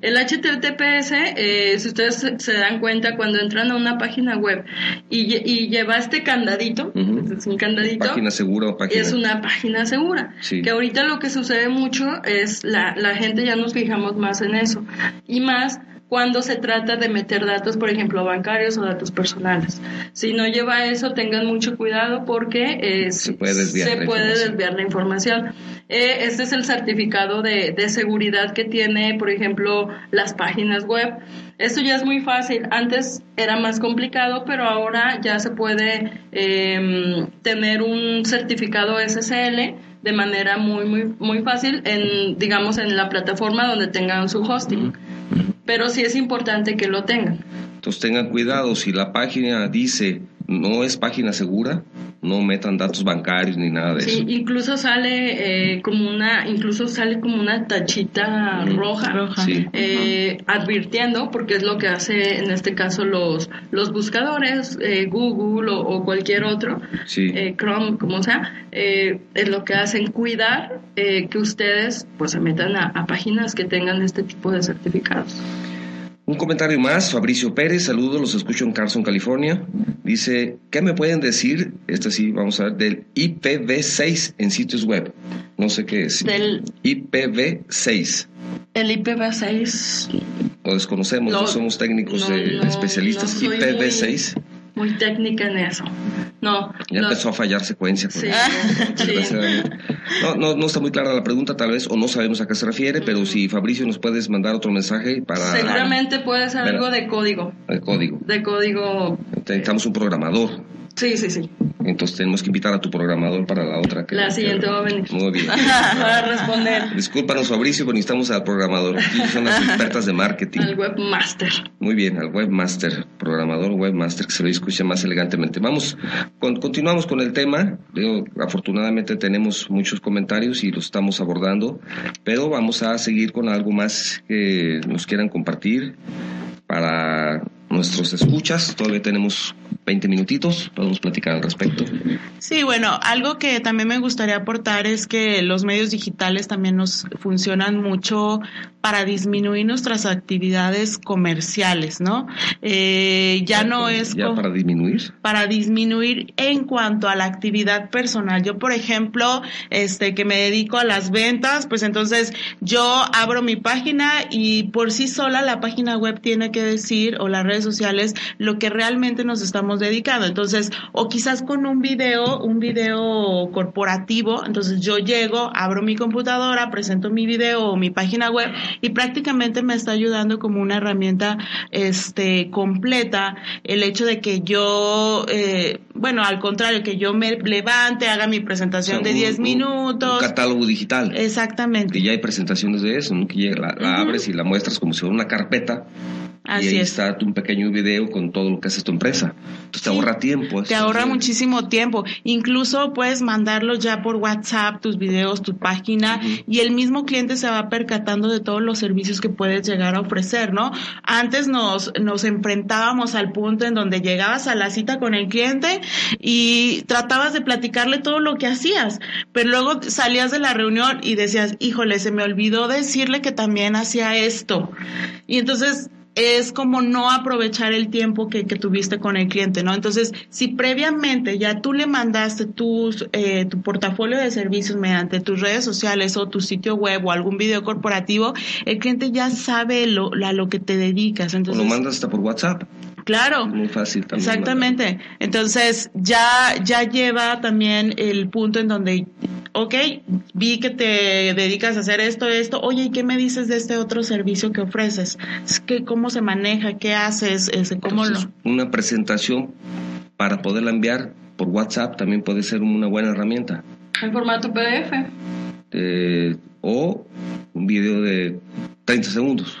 El HTTPS, eh, si ustedes se dan cuenta, cuando entran a una página web y, lleva este candadito, es un candadito. Página segura página. Es una página segura. Que ahorita lo que sucede mucho es la, la gente ya nos fijamos más en eso. Y más cuando se trata de meter datos, por ejemplo, bancarios o datos personales. Si no lleva eso, tengan mucho cuidado porque eh, se puede desviar, la, información. Eh, este es el certificado de, seguridad que tiene, por ejemplo, las páginas web. Esto ya es muy fácil. Antes era más complicado, pero ahora ya se puede em, tener un certificado SSL de manera muy muy muy fácil en digamos en la plataforma donde tengan su hosting pero sí es importante que lo tengan. Entonces tengan cuidado, si la página dice no es página segura, no metan datos bancarios ni nada de sí, eso. incluso sale eh, como una, incluso sale como una tachita roja, eh, advirtiendo, porque es lo que hace en este caso los, los buscadores, eh, Google o, cualquier otro, Chrome, como sea, es lo que hacen cuidar que ustedes pues se metan a páginas que tengan este tipo de certificados. Un comentario más, Fabricio Pérez, saludos, los escucho en Carson, California. Dice, ¿qué me pueden decir? Este sí, vamos a ver, del IPv6 en sitios web. No sé qué es. Del IPv6. El IPv6. Lo desconocemos, no, somos técnicos especialistas. IPv6 muy técnica en eso. No. Ya empezó a fallar secuencia. Sí, No, no, no, está muy clara la pregunta, tal vez, o no sabemos a qué se refiere, pero si Fabricio nos puedes mandar otro mensaje para. Seguramente puede ser algo de código. De código. De código. Necesitamos un programador. Sí, sí, sí. Entonces tenemos que invitar a tu programador para la otra. Que, la siguiente va a venir. Muy bien. para responder. Discúlpanos, Fabricio, pero necesitamos al programador. son las expertas de marketing. Al webmaster. Muy bien, al webmaster. Programador webmaster, que se lo escucha más elegantemente. Vamos, continuamos con el tema. afortunadamente tenemos muchos comentarios y los estamos abordando, pero vamos a seguir con algo más que nos quieran compartir para nuestros escuchas. Todavía tenemos 20 minutitos, podemos platicar al respecto. Sí, bueno, algo que también me gustaría aportar es que los medios digitales también nos funcionan mucho para disminuir nuestras actividades comerciales, ¿no? Eh, ya no es... ¿Ya para disminuir? Para disminuir en cuanto a la actividad personal. Yo, por ejemplo, este, que me dedico a las ventas, pues entonces yo abro mi página y por sí sola la página web tiene que decir, o las redes sociales, lo que realmente nos estamos dedicando. Entonces, o quizás con un video, un video corporativo, entonces yo llego, abro mi computadora, presento mi video o mi página web y prácticamente me está ayudando como una herramienta este completa el hecho de que yo eh, bueno al contrario que yo me levante haga mi presentación de 10 minutos un catálogo digital. Exactamente. Que ya hay presentaciones de eso ¿no? que la, abres y la muestras como si fuera una carpeta y ahí está un pequeño video con todo lo que hace tu empresa. Entonces te ahorra tiempo. Te ahorra muchísimo tiempo. Incluso puedes mandarlo ya por WhatsApp, tus videos, tu página, y el mismo cliente se va percatando de todos los servicios que puedes llegar a ofrecer, ¿no? Antes nos, nos enfrentábamos al punto en donde llegabas a la cita con el cliente y tratabas de platicarle todo lo que hacías, pero luego salías de la reunión y decías, híjole, se me olvidó decirle que también hacía esto. Y entonces es como no aprovechar el tiempo que, que, tuviste con el cliente, ¿no? Entonces, si previamente ya tú le mandaste tus, eh, tu portafolio de servicios mediante tus redes sociales o tu sitio web o algún video corporativo, el cliente ya sabe lo, a lo que te dedicas. Entonces, o lo mandas hasta por WhatsApp. Claro. Muy fácil también. Exactamente. Entonces, ya, ya lleva también el punto en donde ok, vi que te dedicas a hacer esto, esto, oye, ¿y qué me dices de este otro servicio que ofreces? ¿Qué, ¿Cómo se maneja? ¿Qué haces? Ese, ¿cómo lo... Una presentación para poderla enviar por WhatsApp también puede ser una buena herramienta. En formato PDF. Eh, o un video de 30 segundos.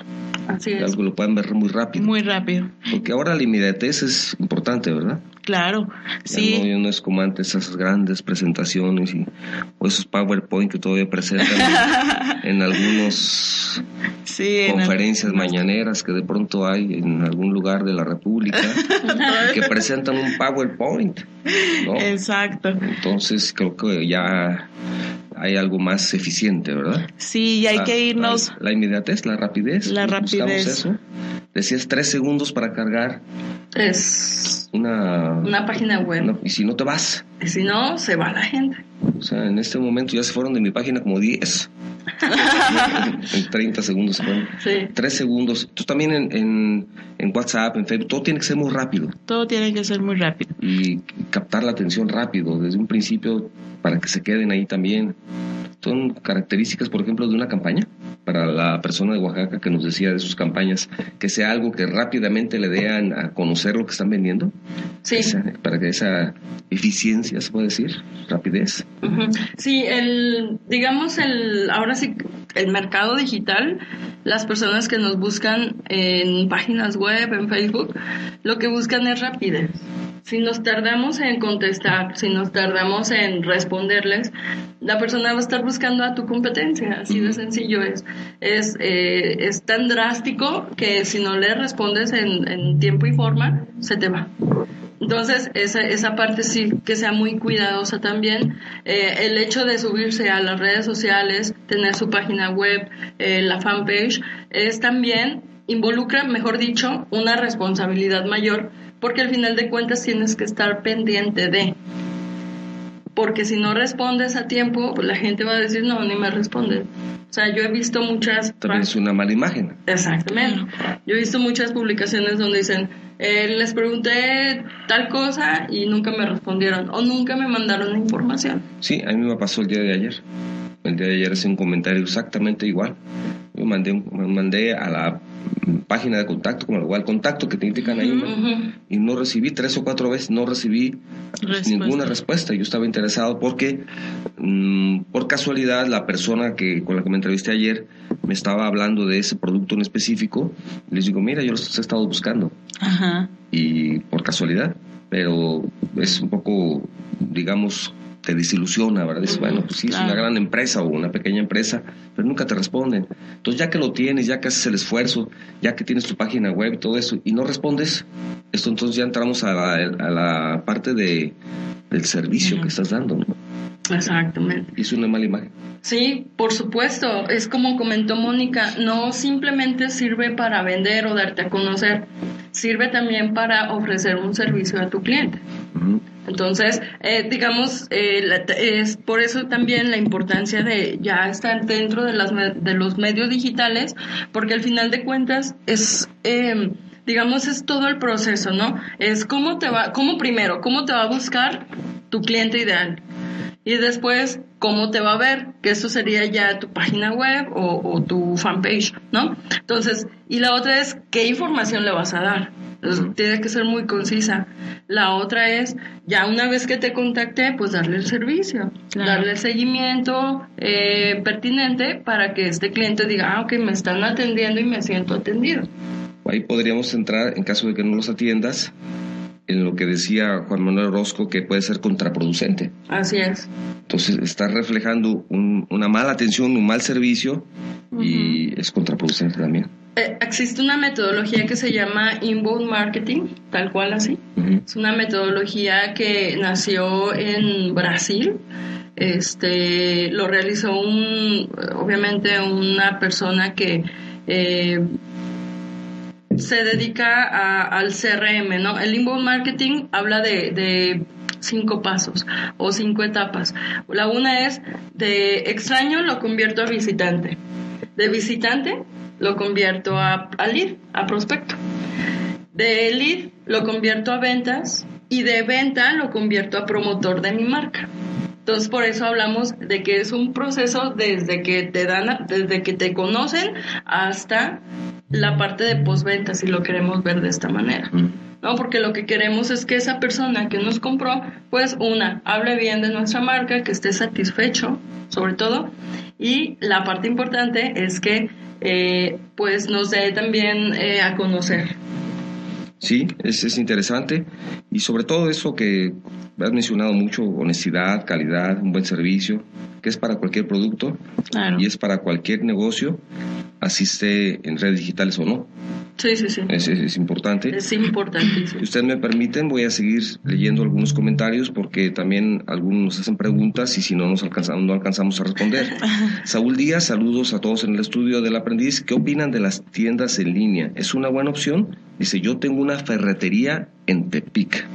Así es. Algo lo pueden ver muy rápido. Muy rápido. Porque ahora la inmediatez es importante, ¿verdad? Claro, sí. No, no, es como antes esas grandes presentaciones y, o esos PowerPoint que todavía presentan en, algunos conferencias mañaneras que de pronto hay en algún lugar de la República que presentan un PowerPoint. Exacto. Entonces creo que ya hay algo más eficiente, ¿verdad? Sí, y hay que irnos. La, inmediatez, la rapidez. La rapidez. Eso. Decías tres segundos para cargar. Es una, una página web. y si no te vas. Y si no, se va la gente. O sea, en este momento ya se fueron de mi página como 10. en 30 segundos se fueron. Sí. 3 segundos. Tú también en, en, en, WhatsApp, en Facebook, todo tiene que ser muy rápido. Todo tiene que ser muy rápido. Y captar la atención rápido, desde un principio, para que se queden ahí también. Son características, por ejemplo, de una campaña para la persona de Oaxaca que nos decía de sus campañas, que sea algo que rápidamente le den a conocer lo que están vendiendo. Sí. para que esa eficiencia, se puede decir, rapidez. Sí, el, digamos, el, ahora sí, el mercado digital, las personas que nos buscan en páginas web, en Facebook, lo que buscan es rapidez. Si nos tardamos en contestar, si nos tardamos en responderles, la persona va a estar buscando a tu competencia, así de sencillo es. Es, eh, es tan drástico que si no le respondes en, en tiempo y forma, se te va. Entonces, esa, esa parte sí que sea muy cuidadosa también. Eh, el hecho de subirse a las redes sociales, tener su página web, eh, la fanpage, es también, involucra, mejor dicho, una responsabilidad mayor, porque al final de cuentas tienes que estar pendiente de. Porque si no respondes a tiempo, pues la gente va a decir, no, ni me responde. O sea, yo he visto muchas... También es una mala imagen. Exactamente. Yo he visto muchas publicaciones donde dicen, eh, les pregunté tal cosa y nunca me respondieron o nunca me mandaron información. Sí, a mí me pasó el día de ayer. El día de ayer hice un comentario exactamente igual. Yo mandé, mandé a la página de contacto, como igual contacto que te indican ahí, y no recibí tres o cuatro veces, no recibí ninguna respuesta. Yo estaba interesado porque, mm, por casualidad, la persona que con la que me entrevisté ayer me estaba hablando de ese producto en específico. Les digo, mira, yo los he estado buscando. Y por casualidad, pero es un poco, digamos, te desilusiona, ¿verdad? Dices, bueno, pues sí, es una gran empresa o una pequeña empresa, pero nunca te responden. Entonces, ya que lo tienes, ya que haces el esfuerzo, ya que tienes tu página web y todo eso, y no respondes, esto entonces ya entramos a la, a la parte de, del servicio que estás dando, ¿no? Exactamente. Y es una mala imagen. Sí, por supuesto. Es como comentó Mónica, no simplemente sirve para vender o darte a conocer, sirve también para ofrecer un servicio a tu cliente. Entonces, eh, digamos, eh, es por eso también la importancia de ya estar dentro de, las, de los medios digitales, porque al final de cuentas es... Eh, digamos, es todo el proceso, ¿no? Es cómo te va, cómo primero, cómo te va a buscar tu cliente ideal. Y después, cómo te va a ver, que eso sería ya tu página web o, tu fanpage, ¿no? Entonces, y la otra es, ¿qué información le vas a dar? Tiene que ser muy concisa. La otra es, ya una vez que te contacté, pues darle el servicio, darle el seguimiento eh, pertinente para que este cliente diga, ah, ok, me están atendiendo y me siento atendido. Ahí podríamos entrar, en caso de que no los atiendas, en lo que decía Juan Manuel Orozco, que puede ser contraproducente. Así es. Entonces, está reflejando una mala atención, un mal servicio y es contraproducente también. Eh, existe una metodología que se llama inbound marketing, tal cual así. Es una metodología que nació en Brasil. Este lo realizó un, obviamente, una persona que eh, se dedica al CRM, ¿no? El inbound marketing habla de, cinco pasos o cinco etapas. La una es de extraño lo convierto a visitante. De visitante lo convierto a, lead, a prospecto. De lead lo convierto a ventas y de venta lo convierto a promotor de mi marca. Entonces por eso hablamos de que es un proceso desde que te dan, desde que te conocen hasta la parte de postventa, si lo queremos ver de esta manera. ¿no? Porque lo que queremos es que esa persona que nos compró, pues una, hable bien de nuestra marca, que esté satisfecho, sobre todo, y la parte importante es que eh, pues nos dé también eh, a conocer. Sí, es, es interesante y sobre todo eso que has mencionado mucho, honestidad, calidad, un buen servicio, que es para cualquier producto y es para cualquier negocio, asiste en redes digitales o no. Sí, sí, sí. Es, es, importante. Es importantísimo. Si ustedes me permiten, voy a seguir leyendo algunos comentarios porque también algunos nos hacen preguntas y si no nos alcanzamos, no alcanzamos a responder. Saúl Díaz, saludos a todos en el estudio del aprendiz. ¿Qué opinan de las tiendas en línea? ¿Es una buena opción? Dice, yo tengo una ferretería en Tepic.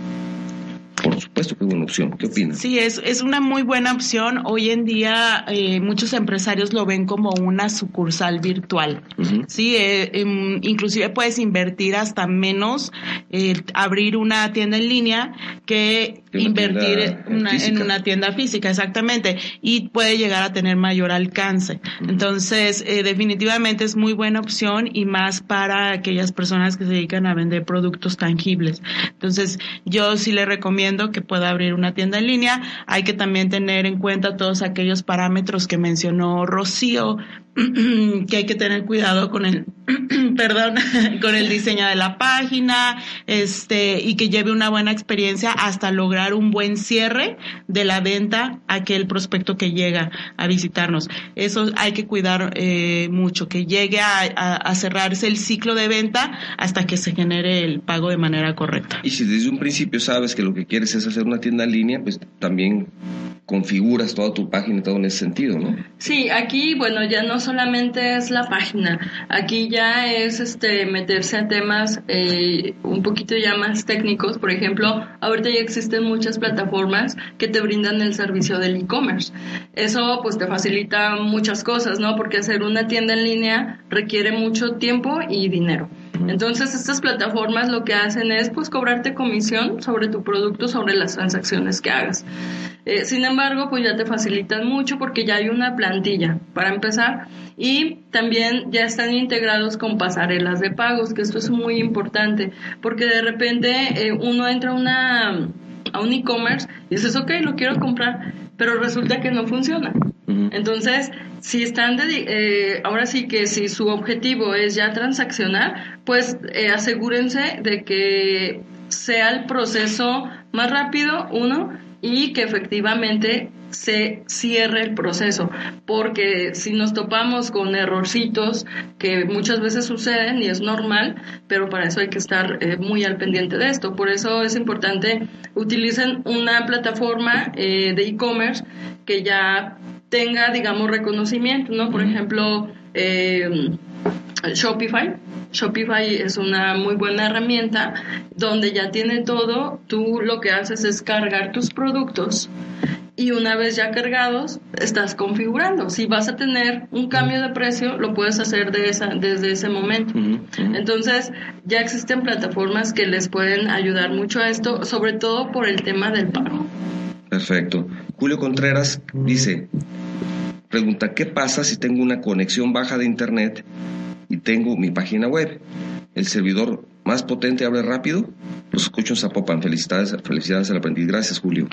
Por supuesto que es una opción. ¿Qué opinas? Sí, es, es una muy buena opción. Hoy en día eh, muchos empresarios lo ven como una sucursal virtual. Sí, eh, em, inclusive puedes invertir hasta menos eh, abrir una tienda en línea que invertir en una tienda física, exactamente. Y puede llegar a tener mayor alcance. Entonces, definitivamente es muy buena opción y más para aquellas personas que se dedican a vender productos tangibles. Entonces, yo sí le recomiendo que pueda abrir una tienda en línea. Hay que también tener en cuenta todos aquellos parámetros que mencionó Rocío, que hay que tener cuidado con el, perdón, con el diseño de la página, este, y que lleve una buena experiencia hasta lograr un buen cierre de la venta a aquel prospecto que llega a visitarnos. Eso hay que cuidar eh, mucho, que llegue a, a, cerrarse el ciclo de venta hasta que se genere el pago de manera correcta. Y si desde un principio sabes que lo que quieres es hacer una tienda en línea, pues también configuras toda tu página y todo en ese sentido, ¿no? Sí, aquí, bueno, ya no solamente es la página, aquí ya es este meterse a temas eh, un poquito ya más técnicos, por ejemplo, ahorita ya existen muchas plataformas que te brindan el servicio del e-commerce. Eso pues te facilita muchas cosas, ¿no? Porque hacer una tienda en línea requiere mucho tiempo y dinero. Entonces estas plataformas lo que hacen es pues cobrarte comisión sobre tu producto, sobre las transacciones que hagas. Eh, sin embargo, pues ya te facilitan mucho porque ya hay una plantilla para empezar y también ya están integrados con pasarelas de pagos, que esto es muy importante porque de repente eh, uno entra a una a un e-commerce y dices, ok, lo quiero comprar, pero resulta que no funciona. Entonces, si están, de, eh, ahora sí que si su objetivo es ya transaccionar, pues eh, asegúrense de que sea el proceso más rápido, uno, y que efectivamente se cierre el proceso, porque si nos topamos con errorcitos que muchas veces suceden y es normal, pero para eso hay que estar eh, muy al pendiente de esto. Por eso es importante utilicen una plataforma de e-commerce que ya tenga, digamos, reconocimiento, ¿no? Por ejemplo, eh, Shopify. Shopify es una muy buena herramienta donde ya tiene todo. Tú lo que haces es cargar tus productos y una vez ya cargados, estás configurando. Si vas a tener un cambio de precio, lo puedes hacer de esa, desde ese momento. Entonces, ya existen plataformas que les pueden ayudar mucho a esto, sobre todo por el tema del pago. Perfecto. Julio Contreras dice, pregunta, ¿qué pasa si tengo una conexión baja de internet y tengo mi página web? ¿El servidor más potente abre rápido? Los escucho en Zapopan. Felicidades, felicidades al aprendiz. Gracias, Julio.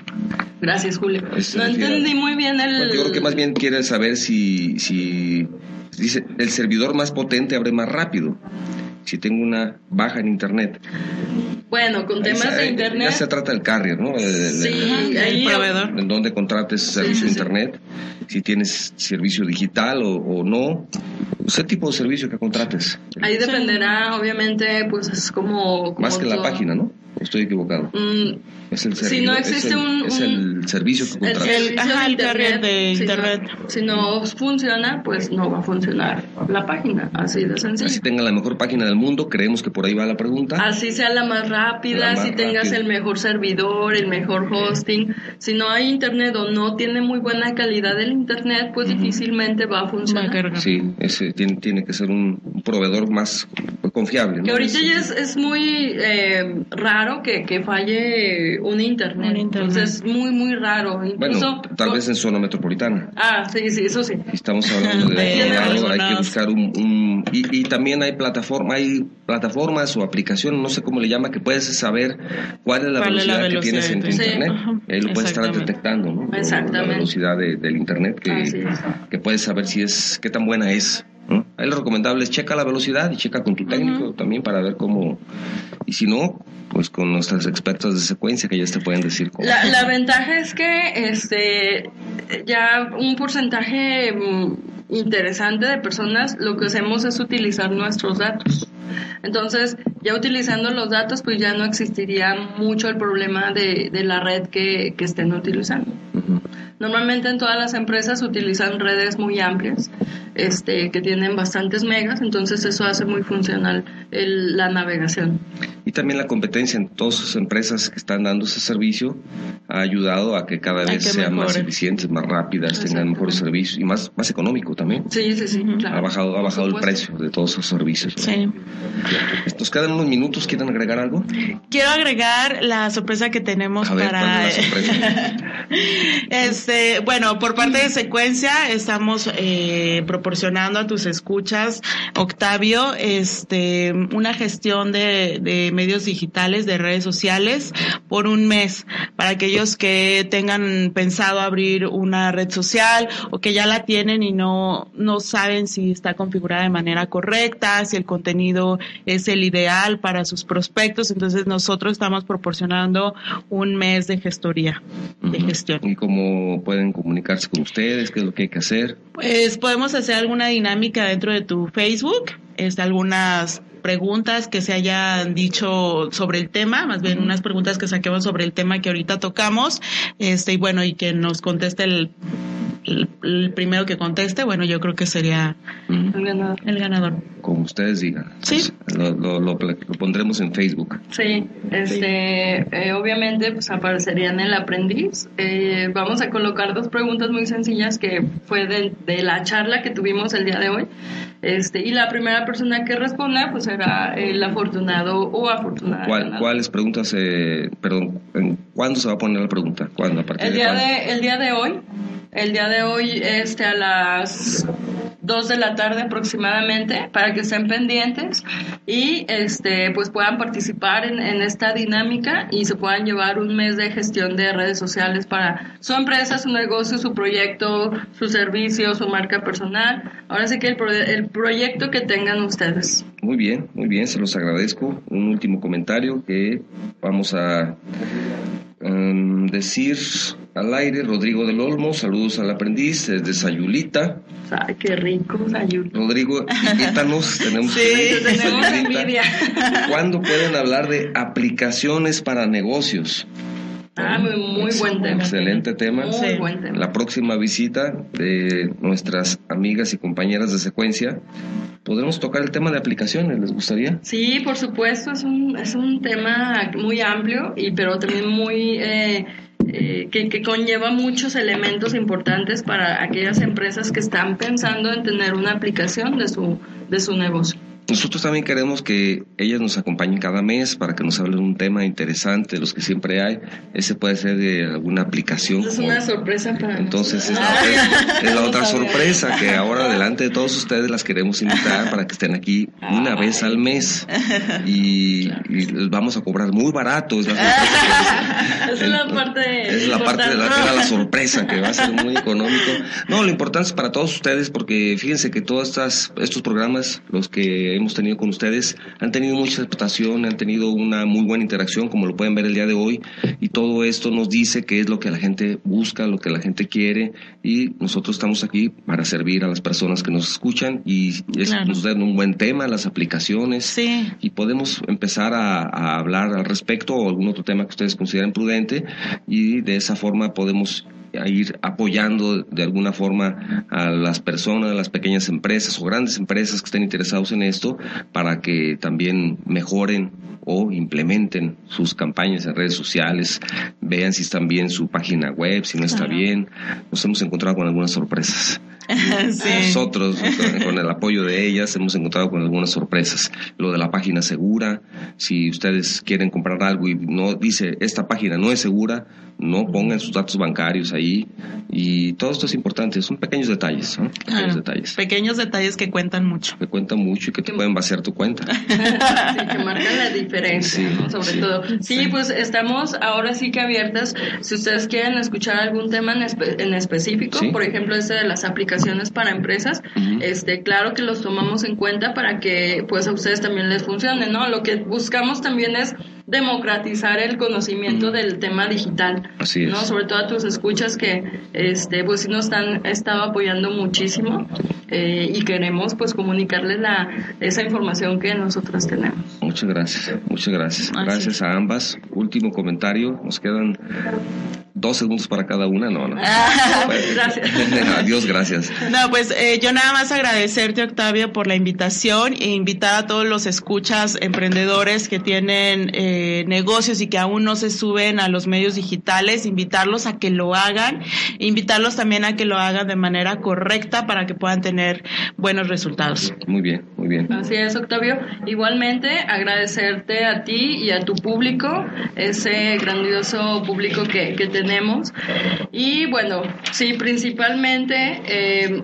Gracias, Julio. no entendí muy bien el... yo creo que más bien quiere saber si, si dice, el servidor más potente abre más rápido. si tengo una baja en internet. Bueno, con temas de internet. Ya se trata del carrier, ¿no? sí, el, proveedor. En donde contrates servicio de internet, si tienes servicio digital o, no, ese tipo de servicio que contrates. Ahí dependerá, obviamente, pues es como... Más que la página, ¿no? Estoy equivocado. Mm, es el si no existe es el, un, es el servicio que contratas. El, ajá, el carrier de internet. Si no, funciona, pues no va a funcionar la página, así de sencillo. Así tenga la mejor página del mundo, creemos que por ahí va la pregunta. Así sea la más rápida, si tengas el mejor servidor, el mejor hosting. Si no hay internet o no tiene muy buena calidad el internet, pues difícilmente va a funcionar. Sí, ese tiene, tiene que ser un, proveedor más confiable. Que ahorita ya es, es muy eh, raro que, que falle un internet. Entonces es muy, muy raro. Incluso, bueno, tal vez en zona metropolitana. Ah, sí, sí, eso sí. Estamos hablando de, hay que buscar un... y, y, también hay plataforma, hay plataformas o aplicaciones, no sé cómo le llama, que puedes saber cuál es la, velocidad, que tienes en tu internet. ahí lo puedes estar detectando, ¿no? Exactamente. La velocidad del internet, que, que puedes saber si es, qué tan buena es. Ahí lo recomendable es checa la velocidad y checa con tu técnico también para ver cómo, y si no, pues con nuestras expertas de secuencia que ya te pueden decir cómo. La, la ventaja es que este ya un porcentaje mm, interesante de personas lo que hacemos es utilizar nuestros datos. Entonces, ya utilizando los datos, pues ya no existiría mucho el problema de, de la red que, que estén utilizando. Normalmente en todas las empresas utilizan redes muy amplias, este, que tienen bastantes megas, entonces eso hace muy funcional el, la navegación. Y también la competencia en todas las empresas que están dando ese servicio ha ayudado a que cada vez sean más eficientes, más rápidas, tengan mejores servicios y más, más económico también. Sí, sí, sí. Ha bajado, ha bajado el precio de todos esos servicios. Sí. Nos quedan unos minutos, ¿quieren agregar algo? Quiero agregar la sorpresa que tenemos para... este, bueno, por parte de Secuencia estamos eh, proporcionando a tus escuchas, Octavio, este, una gestión de, de medios digitales, de redes sociales por un mes para aquellos que tengan pensado abrir una red social o que ya la tienen y no, no saben si está configurada de manera correcta, si el contenido es el ideal para sus prospectos. Entonces nosotros estamos proporcionando un mes de gestoría, de gestión. ¿Y cómo pueden comunicarse con ustedes? ¿Qué es lo que hay que hacer? Pues podemos hacer alguna dinámica dentro de tu Facebook, este, algunas preguntas que se hayan dicho sobre el tema, más bien unas preguntas que saquemos sobre el tema que ahorita tocamos, este, y bueno, y que nos conteste el, el, primero que conteste, bueno, yo creo que sería el ganador. El ganador. Como ustedes digan. Sí. Lo, lo, pondremos en Facebook. Sí, este, eh, obviamente pues aparecería en el aprendiz. Eh, vamos a colocar dos preguntas muy sencillas que fue de, de la charla que tuvimos el día de hoy. Este, y la primera persona que responda, pues será el afortunado o afortunada. ¿Cuáles preguntas, eh, perdón, cuándo se va a poner la pregunta? ¿Cuándo? ¿A partir el, día de, el día de hoy, el día de hoy este, a las 2 de la tarde aproximadamente para que estén pendientes y este pues puedan participar en, esta dinámica y se puedan llevar un mes de gestión de redes sociales para su empresa, su negocio, su proyecto, su servicio, su marca personal. Ahora sí que el, el proyecto que tengan ustedes. Muy bien, muy bien, se los agradezco. Un último comentario que vamos a um, decir al aire, Rodrigo del Olmo, saludos al aprendiz desde Sayulita. Ay, qué rico, Sayulita. Rodrigo, invítanos, tenemos, sí, tenemos envidia. ¿Cuándo pueden hablar de aplicaciones para negocios? Ah, muy, muy buen tema. Excelente tema. Muy buen tema. La próxima visita de nuestras amigas y compañeras de secuencia, ¿podremos tocar el tema de aplicaciones? ¿Les gustaría? Sí, por supuesto, es un, es un tema muy amplio, y pero también muy... Eh, eh, que, que, conlleva muchos elementos importantes para aquellas empresas que están pensando en tener una aplicación de su, de su negocio. Nosotros también queremos que ellas nos acompañen cada mes para que nos hablen un tema interesante, los que siempre hay. Ese puede ser de alguna aplicación. Es una sorpresa para Entonces, es la, es la otra sorpresa que ahora delante de todos ustedes las queremos invitar para que estén aquí una vez al mes y, les vamos a cobrar muy barato. Es la, sorpresa es la parte Es la parte de la, era la sorpresa que va a ser muy económico. No, lo importante es para todos ustedes porque fíjense que todos estas, estos programas, los que hemos tenido con ustedes. Han tenido mucha aceptación, han tenido una muy buena interacción, como lo pueden ver el día de hoy, y todo esto nos dice que es lo que la gente busca, lo que la gente quiere, y nosotros estamos aquí para servir a las personas que nos escuchan y nos dan un buen tema, las aplicaciones, y podemos empezar a, a hablar al respecto o algún otro tema que ustedes consideren prudente, y de esa forma podemos a ir apoyando de alguna forma a las personas, a las pequeñas empresas o grandes empresas que estén interesados en esto para que también mejoren o implementen sus campañas en redes sociales, vean si están bien su página web, si no está bien. Nos hemos encontrado con algunas sorpresas. Nosotros, con el apoyo de ellas, hemos encontrado con algunas sorpresas. Lo de la página segura, si ustedes quieren comprar algo y no dice esta página no es segura, no pongan sus datos bancarios ahí y todo esto es importante, son pequeños detalles, pequeños detalles. Pequeños detalles que cuentan mucho. Que cuentan mucho y que te pueden vaciar tu cuenta. sí, que marcan la diferencia, sobre todo. Sí, pues estamos ahora sí que abiertas, si ustedes quieren escuchar algún tema en, específico, por ejemplo este de las aplicaciones para empresas, este claro que los tomamos en cuenta para que pues a ustedes también les funcione, ¿no? Lo que buscamos también es democratizar el conocimiento del tema digital. Así es. ¿no? Sobre todo a tus escuchas que este pues sí nos han estado apoyando muchísimo eh, y queremos pues comunicarles la esa información que nosotros tenemos. Muchas gracias, muchas gracias. Gracias a ambas. Último comentario, nos quedan dos segundos para cada una, no, no. gracias. Adiós, gracias. No, pues eh, yo nada más agradecerte, Octavio, por la invitación e invitar a todos los escuchas emprendedores que tienen eh, negocios y que aún no se suben a los medios digitales, invitarlos a que lo hagan, invitarlos también a que lo hagan de manera correcta para que puedan tener buenos resultados. Muy bien, muy bien. Así es, Octavio. Igualmente, agradecerte a ti y a tu público, ese grandioso público que, que te tenemos. Y bueno, sí, principalmente eh,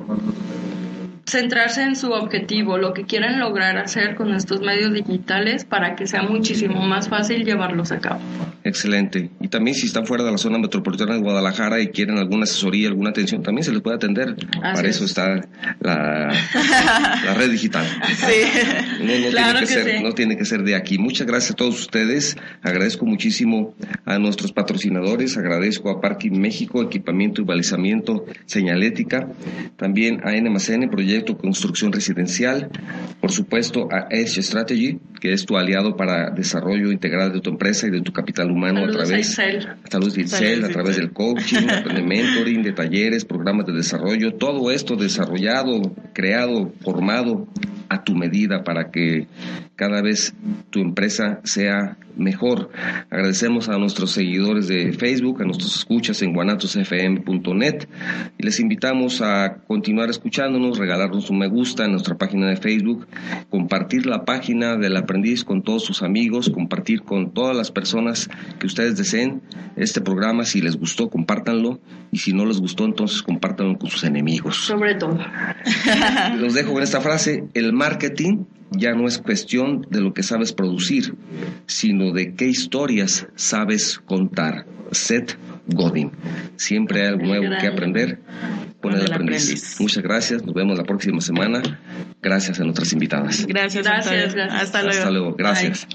centrarse en su objetivo, lo que quieren lograr hacer con estos medios digitales para que sea muchísimo más fácil llevarlos a cabo. Excelente. Y también si están fuera de la zona metropolitana de Guadalajara y quieren alguna asesoría, alguna atención, también se les puede atender. para eso está la, la, red digital. Sí. No, tiene que, ser, no tiene que ser de aquí. Muchas gracias a todos ustedes. Agradezco muchísimo a nuestros patrocinadores. Agradezco a Parking México, Equipamiento y Balizamiento Señalética. También a NMCN, Proyecto proyecto construcción residencial, por supuesto a Edge Strategy, que es tu aliado para desarrollo integral de tu empresa y de tu capital humano a través de Excel, a través del coaching, de mentoring, de talleres, programas de desarrollo, todo esto desarrollado, creado, formado a tu medida para que cada vez tu empresa sea mejor. Agradecemos a nuestros seguidores de Facebook, a nuestros escuchas en guanatosfm.net y les invitamos a continuar escuchándonos, regalarnos un me gusta en nuestra página de Facebook, compartir la página del aprendiz con todos sus amigos, compartir con todas las personas que ustedes deseen este programa. Si les gustó, compártanlo y si no les gustó, entonces compártanlo con sus enemigos. Sobre todo. Los dejo con esta frase, el marketing ya no es cuestión de lo que sabes producir, sino de qué historias sabes contar. Seth Godin. Siempre hay algo nuevo que aprender con el, aprendiz. Muchas gracias. Nos vemos la próxima semana. Gracias a nuestras invitadas. Gracias. Gracias. Hasta luego. Hasta luego. Gracias.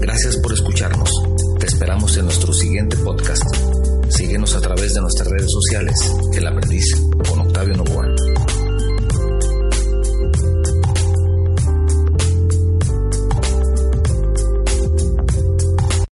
Gracias por escucharnos. Te esperamos en nuestro siguiente podcast. Síguenos a través de nuestras redes sociales. El aprendiz con Octavio Novoa.